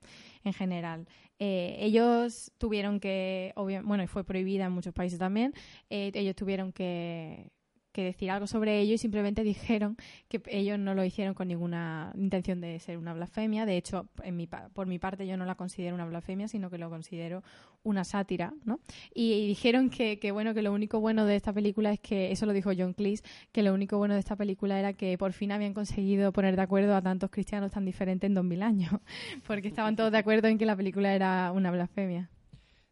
en general. Eh, ellos tuvieron que, bueno, y fue prohibida en muchos países también, eh, ellos tuvieron que que decir algo sobre ello y simplemente <laughs> dijeron que ellos no lo hicieron con ninguna intención de ser una blasfemia. De hecho, en mi, por mi parte yo no la considero una blasfemia, sino que lo considero una sátira, ¿no? Y, dijeron que, que, bueno, que lo único bueno de esta película es que, eso lo dijo John Cleese, que lo único bueno de esta película era que por fin habían conseguido poner de acuerdo a tantos cristianos tan diferentes en 2000 años, <laughs> porque estaban todos de acuerdo en que la película era una blasfemia.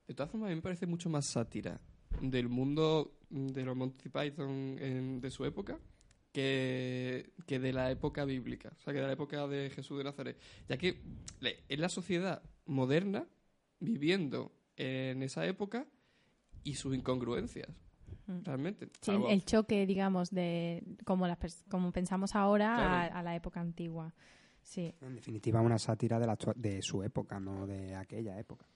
De todas formas, a mí me parece mucho más sátira del mundo de los Monty Python de su época que, que de la época bíblica, o sea, que de la época de Jesús de Nazaret. Ya que es la sociedad moderna viviendo en esa época y sus incongruencias, Mm. realmente. Sí, el, choque, digamos, de como, las pers- como pensamos ahora Claro. a, a la época antigua. Sí. En definitiva, una sátira de, la, de su época, no de aquella época.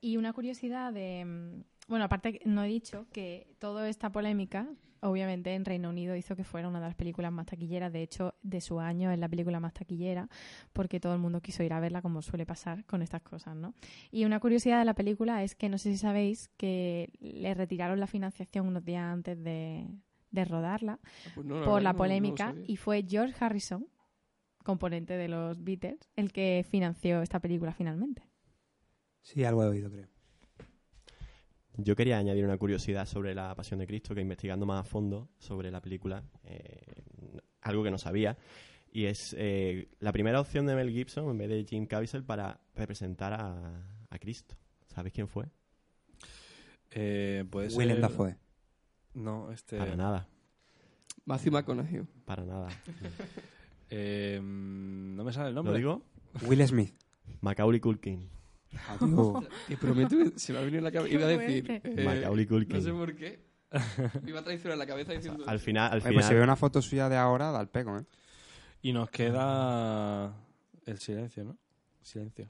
Y una curiosidad de... Bueno, aparte no he dicho que toda esta polémica, obviamente en Reino Unido hizo que fuera una de las películas más taquilleras. De hecho, de su año es la película más taquillera porque todo el mundo quiso ir a verla como suele pasar con estas cosas, ¿no? Y una curiosidad de la película es que no sé si sabéis que le retiraron la financiación unos días antes de, de rodarla pues no, la por verdad la no- no lo polémica y fue George Harrison, componente de los Beatles, el que financió esta película finalmente. Sí, algo he oído, creo. Yo quería añadir una curiosidad sobre la Pasión de Cristo, que investigando más a fondo sobre la película, eh, algo que no sabía, y es eh, la primera opción de Mel Gibson en vez de Jim Caviezel para representar a, a Cristo. ¿Sabes quién fue? Eh, puede ser... Willem Dafoe. No, este... Para nada. Matthew McConaughey. Para nada. <laughs> Eh, no me sale el nombre. ¿Lo digo? Will Smith. Macaulay Culkin. Adiós. Te prometo que se me ha venido en la cabeza. <laughs> Iba a decir. eh, Macaulay Culkin. No sé por qué. Me iba a traicionar la cabeza diciendo. Al final, al Oye, final, pues si veo una foto suya de ahora, da el pego, ¿eh? Y nos queda el silencio, ¿no? Silencio.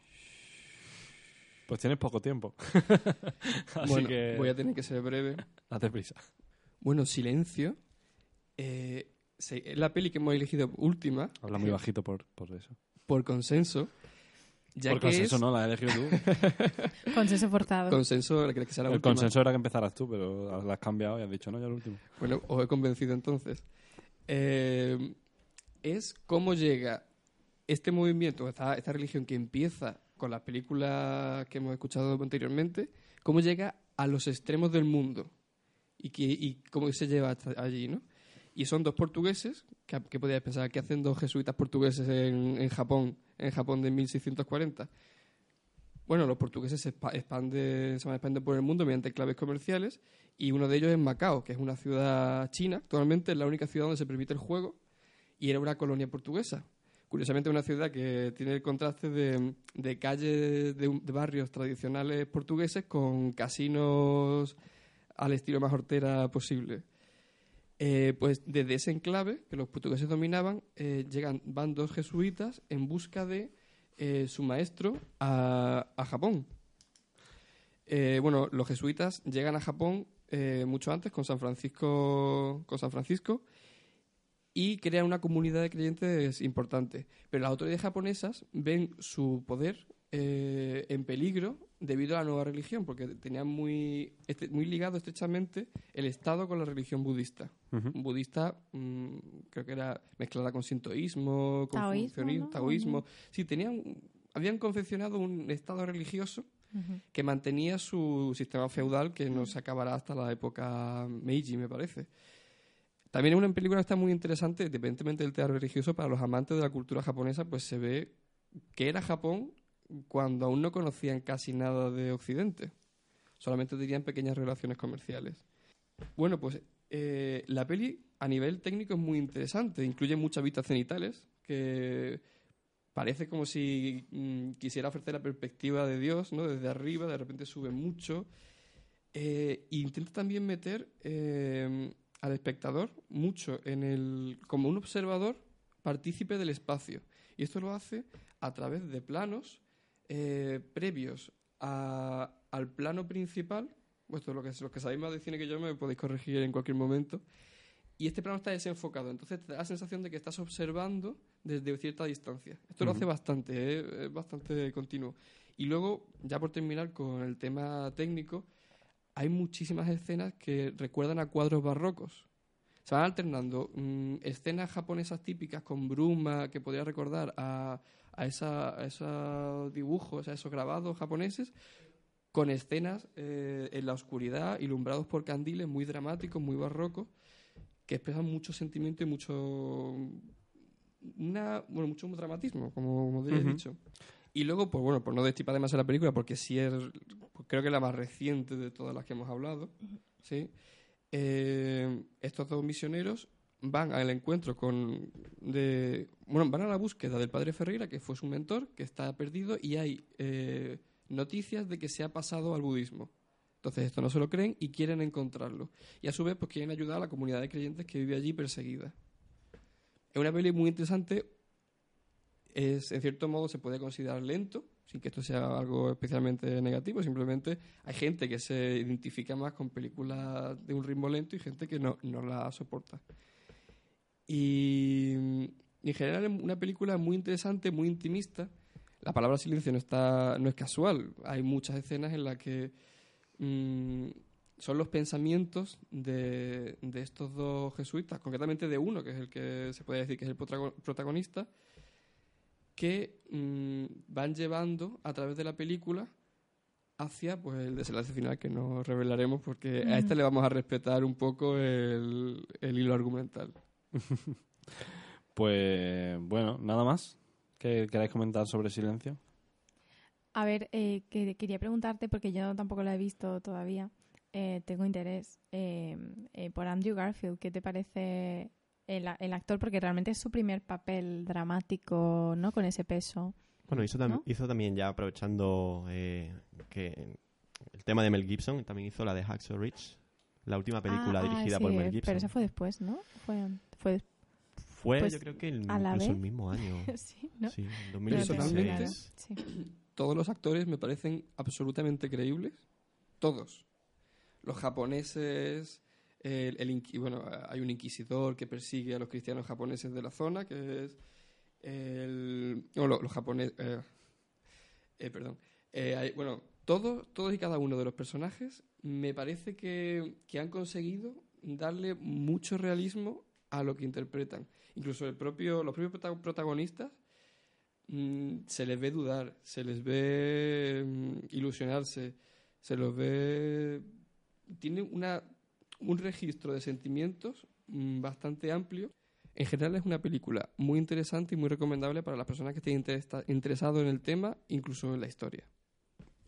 Pues tienes poco tiempo. <laughs> Así bueno, que... voy a tener que ser breve. Date prisa. Bueno, Silencio. eh, es la peli que hemos elegido última. Habla muy bajito por, por eso. Por consenso. Ya por que consenso es- no, la has elegido tú. <laughs> Consenso forzado. Consenso, ¿crees que sea la el última? consenso era que empezaras tú, pero la has cambiado y has dicho, no, ya el último. Bueno, os he convencido entonces. Eh, es cómo llega este movimiento, esta, esta religión que empieza con las películas que hemos escuchado anteriormente, cómo llega a los extremos del mundo y, que, y cómo se lleva hasta allí, ¿no? Y son dos portugueses, que, que podías pensar que hacen dos jesuitas portugueses en, en Japón, en Japón de 1640. Bueno, los portugueses se expa- expanden, se van por el mundo mediante claves comerciales y uno de ellos es Macao, que es una ciudad china, actualmente es la única ciudad donde se permite el juego y era una colonia portuguesa. Curiosamente, una ciudad que tiene el contraste de, de calles de, de barrios tradicionales portugueses con casinos al estilo más hortera posible. Eh, pues desde ese enclave que los portugueses dominaban, eh, llegan van dos jesuitas en busca de eh, su maestro a, Japón. Bueno, los jesuitas llegan a Japón mucho antes con San Francisco, con San Francisco y crean una comunidad de creyentes importante. Pero las autoridades japonesas ven su poder eh, en peligro debido a la nueva religión, porque tenían muy, este- muy ligado estrechamente el Estado con la religión budista. Ujú. Budista, mm, creo que era mezclada con sintoísmo, con Taoísmo, funcionismo, ¿no? taoísmo. Sí, tenían, habían confeccionado un Estado religioso que mantenía su sistema feudal que no se acabará hasta la época Meiji, me parece. También es una película que está muy interesante, independientemente del teatro religioso, para los amantes de la cultura japonesa, pues se ve que era Japón cuando aún no conocían casi nada de Occidente. Solamente tenían pequeñas relaciones comerciales. Bueno, pues eh, la peli a nivel técnico es muy interesante. Incluye muchas vistas cenitales que parece como si mm, quisiera ofrecer la perspectiva de Dios, ¿no? Desde arriba, de repente sube mucho. Eh, e intenta también meter eh, al espectador mucho en el como un observador partícipe del espacio. Y esto lo hace a través de planos previos a- al plano principal. Vuestro, lo que, los que sabéis más de cine que yo me podéis corregir en cualquier momento. Y este plano está desenfocado, entonces te da la sensación de que estás observando desde cierta distancia. Esto lo Ujú. hace bastante, ¿eh? es bastante continuo. Y luego, ya por terminar con el tema técnico, hay muchísimas escenas que recuerdan a cuadros barrocos. Se van alternando mm, escenas japonesas típicas con bruma que podría recordar a, a, esa- a esos dibujos, a esos grabados japoneses, con escenas eh, en la oscuridad, ilumbrados por candiles muy dramáticos, muy barrocos, que expresan mucho sentimiento y mucho una, bueno, mucho dramatismo, como, como ya he dicho. Y luego, pues bueno, por no destipar demasiado la película, porque sí es, pues creo que es la más reciente de todas las que hemos hablado, ¿sí? Eh, estos dos misioneros van al encuentro con... De, bueno, van a la búsqueda del padre Ferreira, que fue su mentor, que está perdido, y hay eh, noticias de que se ha pasado al budismo. Entonces esto no se lo creen y quieren encontrarlo. Y a su vez pues quieren ayudar a la comunidad de creyentes que vive allí perseguida. Es una peli muy interesante. Es, en cierto modo se puede considerar lento, sin que esto sea algo especialmente negativo. Simplemente hay gente que se identifica más con películas de un ritmo lento y gente que no, no la soporta. Y, en general es una película muy interesante, muy intimista. La palabra silencio no, está, no es casual. Hay muchas escenas en las que mm, son los pensamientos de, de estos dos jesuitas, concretamente de uno, que es el que se puede decir que es el protago- protagonista, que mm, van llevando a través de la película hacia pues el desenlace final que no revelaremos porque a este le vamos a respetar un poco el, el hilo argumental. <laughs> Pues bueno, nada más. ¿Qué queráis comentar sobre Silencio? A ver, eh, que- quería preguntarte, porque yo tampoco la he visto todavía, eh, tengo interés eh, eh, por Andrew Garfield. ¿Qué te parece el, actor? Porque realmente es su primer papel dramático, ¿no? Con ese peso. Bueno, hizo, tam- ¿no? hizo también ya aprovechando eh, que el tema de Mel Gibson, también hizo la de Hacksaw Ridge, la última película Ah, ah, dirigida sí, por Mel Gibson. Pero eso fue después, ¿no? Fue, fue Fue, pues, yo creo que el, a la incluso el mismo año. <laughs> sí, ¿no? Sí, en No lo tengo 2016. claro. Sí. Todos los actores me parecen absolutamente creíbles. Todos. Los japoneses, el, bueno, hay un inquisidor que persigue a los cristianos japoneses de la zona, que es el... No, lo- los japoneses... eh, eh, perdón. Eh, hay- bueno, todos, todos y cada uno de los personajes me parece que, que han conseguido darle mucho realismo a lo que interpretan. Incluso el propio, los propios prota- protagonistas mm, se les ve dudar, se les ve mm, ilusionarse, se los ve... Tiene una, un registro de sentimientos mm, bastante amplio. En general es una película muy interesante y muy recomendable para las personas que estén interesa- interesados en el tema, incluso en la historia.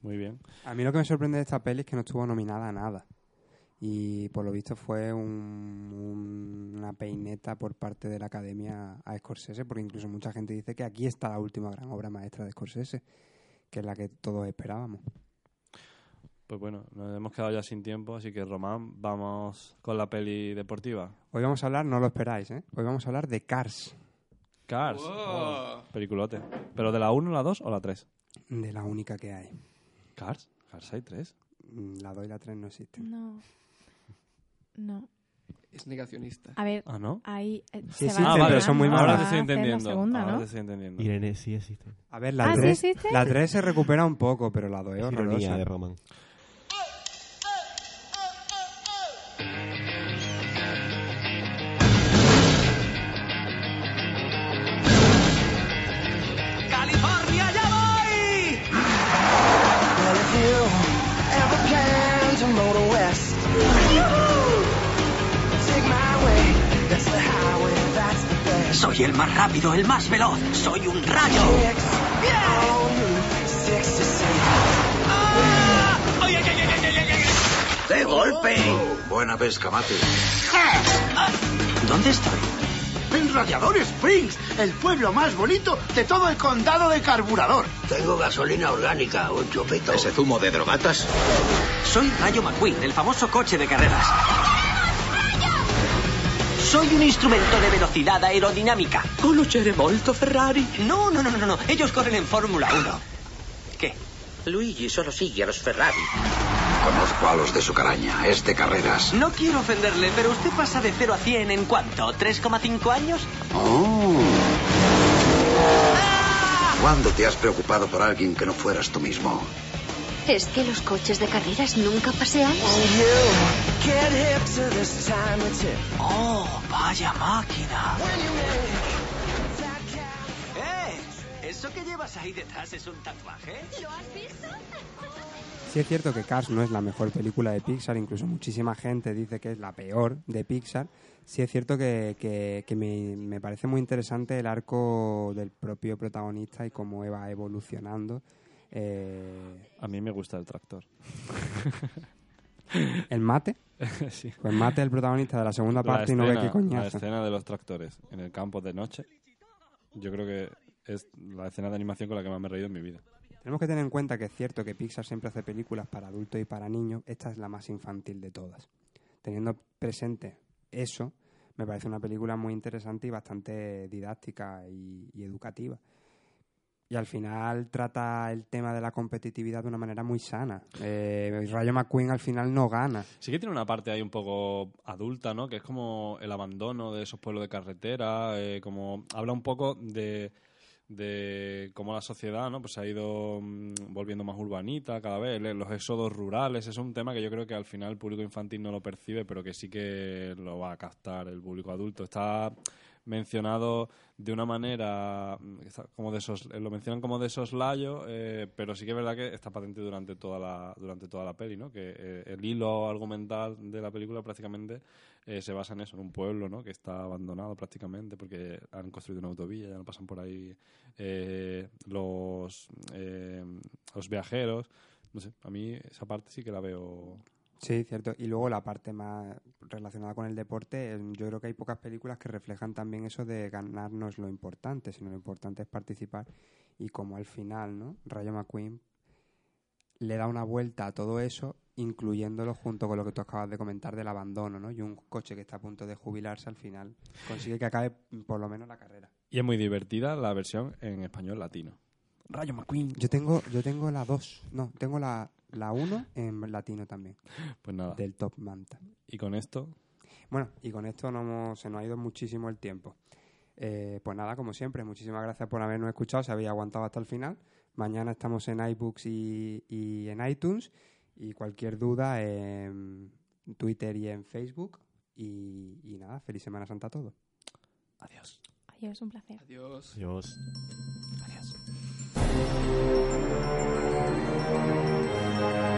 Muy bien. A mí lo que me sorprende de esta peli es que no estuvo nominada a nada. Y por lo visto fue un- un- una peineta por parte de la academia a Scorsese, porque incluso mucha gente dice que aquí está la última gran obra maestra de Scorsese, que es la que todos esperábamos. Pues bueno, nos hemos quedado ya sin tiempo, así que Román, vamos con la peli deportiva. Hoy vamos a hablar, no lo esperáis, ¿eh? Hoy vamos a hablar de Cars, Cars. Wow. Oh, peliculote. ¿Pero de la 1, la 2 o la 3? de la única que hay. ¿Cars? ¿Cars hay 3? Mm, La 2 y la 3 no existen. No. No. Es negacionista. A ver, Ah, ¿no? ahí eh, Sí se va pero son muy malas. Ahora te va estoy entendiendo. segunda, Ahora ¿no? te estoy entendiendo. Irene sí existe. A ver, la Ah, ¿sí 3 existe? la 3 se recupera un poco, pero la 2 es Es horrorosa. de Roman. Soy el más rápido, el más veloz. Soy un rayo. ¡Ay, ay, ay, ay, ay, ay, ay! ¡De golpe! buena pesca, mate. ¿Dónde estoy? En Radiador Springs, el pueblo más bonito de todo el condado de Carburador. Tengo gasolina orgánica, un chupito. ¿Ese zumo de drogatas? Soy Rayo McQueen, el famoso coche de carreras. Soy un instrumento de velocidad aerodinámica. ¿Conoscere molto Ferrari? No, no, no, no, no. Ellos corren en Fórmula 1. ¿Qué? Luigi solo sigue a los Ferrari. Conozco a los de su caraña, es de carreras. No quiero ofenderle, pero usted pasa de 0 a 100 en cuánto? ¿3,5 años? Oh. ¿Cuándo te has preocupado por alguien que no fueras tú mismo? ¿Es que los coches de carreras nunca paseáis? Oh, vaya máquina. ¡Eh! ¿Eso que llevas ahí detrás es un tatuaje? ¿Lo has visto? <laughs> Sí es cierto que Cars no es la mejor película de Pixar, incluso muchísima gente dice que es la peor de Pixar. Sí es cierto que, que- que me, me parece muy interesante el arco del propio protagonista y cómo va evolucionando. Eh, A mí me gusta el tractor. <laughs> ¿El mate? <laughs> sí. Pues mate es el protagonista de la segunda parte y no ve qué La coñazo. escena de los tractores en el campo de noche, yo creo que es la escena de animación con la que más me he reído en mi vida. Tenemos que tener en cuenta que es cierto que Pixar siempre hace películas para adultos y para niños. Esta es la más infantil de todas. Teniendo presente eso, me parece una película muy interesante y bastante didáctica y, y educativa. Y al final trata el tema de la competitividad de una manera muy sana. Eh, Rayo McQueen al final no gana. Sí que tiene una parte ahí un poco adulta, ¿no? Que es como el abandono de esos pueblos de carretera, eh, como habla un poco de, de cómo la sociedad, ¿no? Pues se ha ido mm, volviendo más urbanita cada vez, los éxodos rurales, es un tema que yo creo que al final el público infantil no lo percibe, pero que sí que lo va a captar el público adulto. Está mencionado de una manera mm, como de esos lo mencionan como de soslayo eh, pero sí que es verdad que está patente durante toda la durante toda la peli no que eh, el hilo argumental de la película prácticamente eh, se basa en eso en un pueblo no que está abandonado prácticamente porque han construido una autovía ya no pasan por ahí eh, los eh, los viajeros. No sé a mí esa parte sí que la veo Sí, cierto. Y luego la parte más relacionada con el deporte, eh, yo creo que hay pocas películas que reflejan también eso de ganar no es lo importante, sino lo importante es participar. Y como al final, ¿no? Rayo McQueen le da una vuelta a todo eso, incluyéndolo junto con lo que tú acabas de comentar del abandono, ¿no? Y un coche que está a punto de jubilarse al final consigue que acabe por lo menos la carrera. y es muy divertida la versión en español latino Rayo McQueen Yo tengo, yo tengo la 2, no, tengo la, la 1 en latino también. Pues nada. Del Top Manta. y con esto Bueno, y con esto no hemos- se nos ha ido muchísimo el tiempo. Eh, pues nada, como siempre, muchísimas gracias por habernos escuchado, se había aguantado hasta el final. Mañana estamos en iBooks y, y en iTunes. Y cualquier duda en Twitter y en Facebook. Y, y nada, feliz Semana Santa a todos. Adiós. Adiós, un placer. Adiós. Adiós. Bye.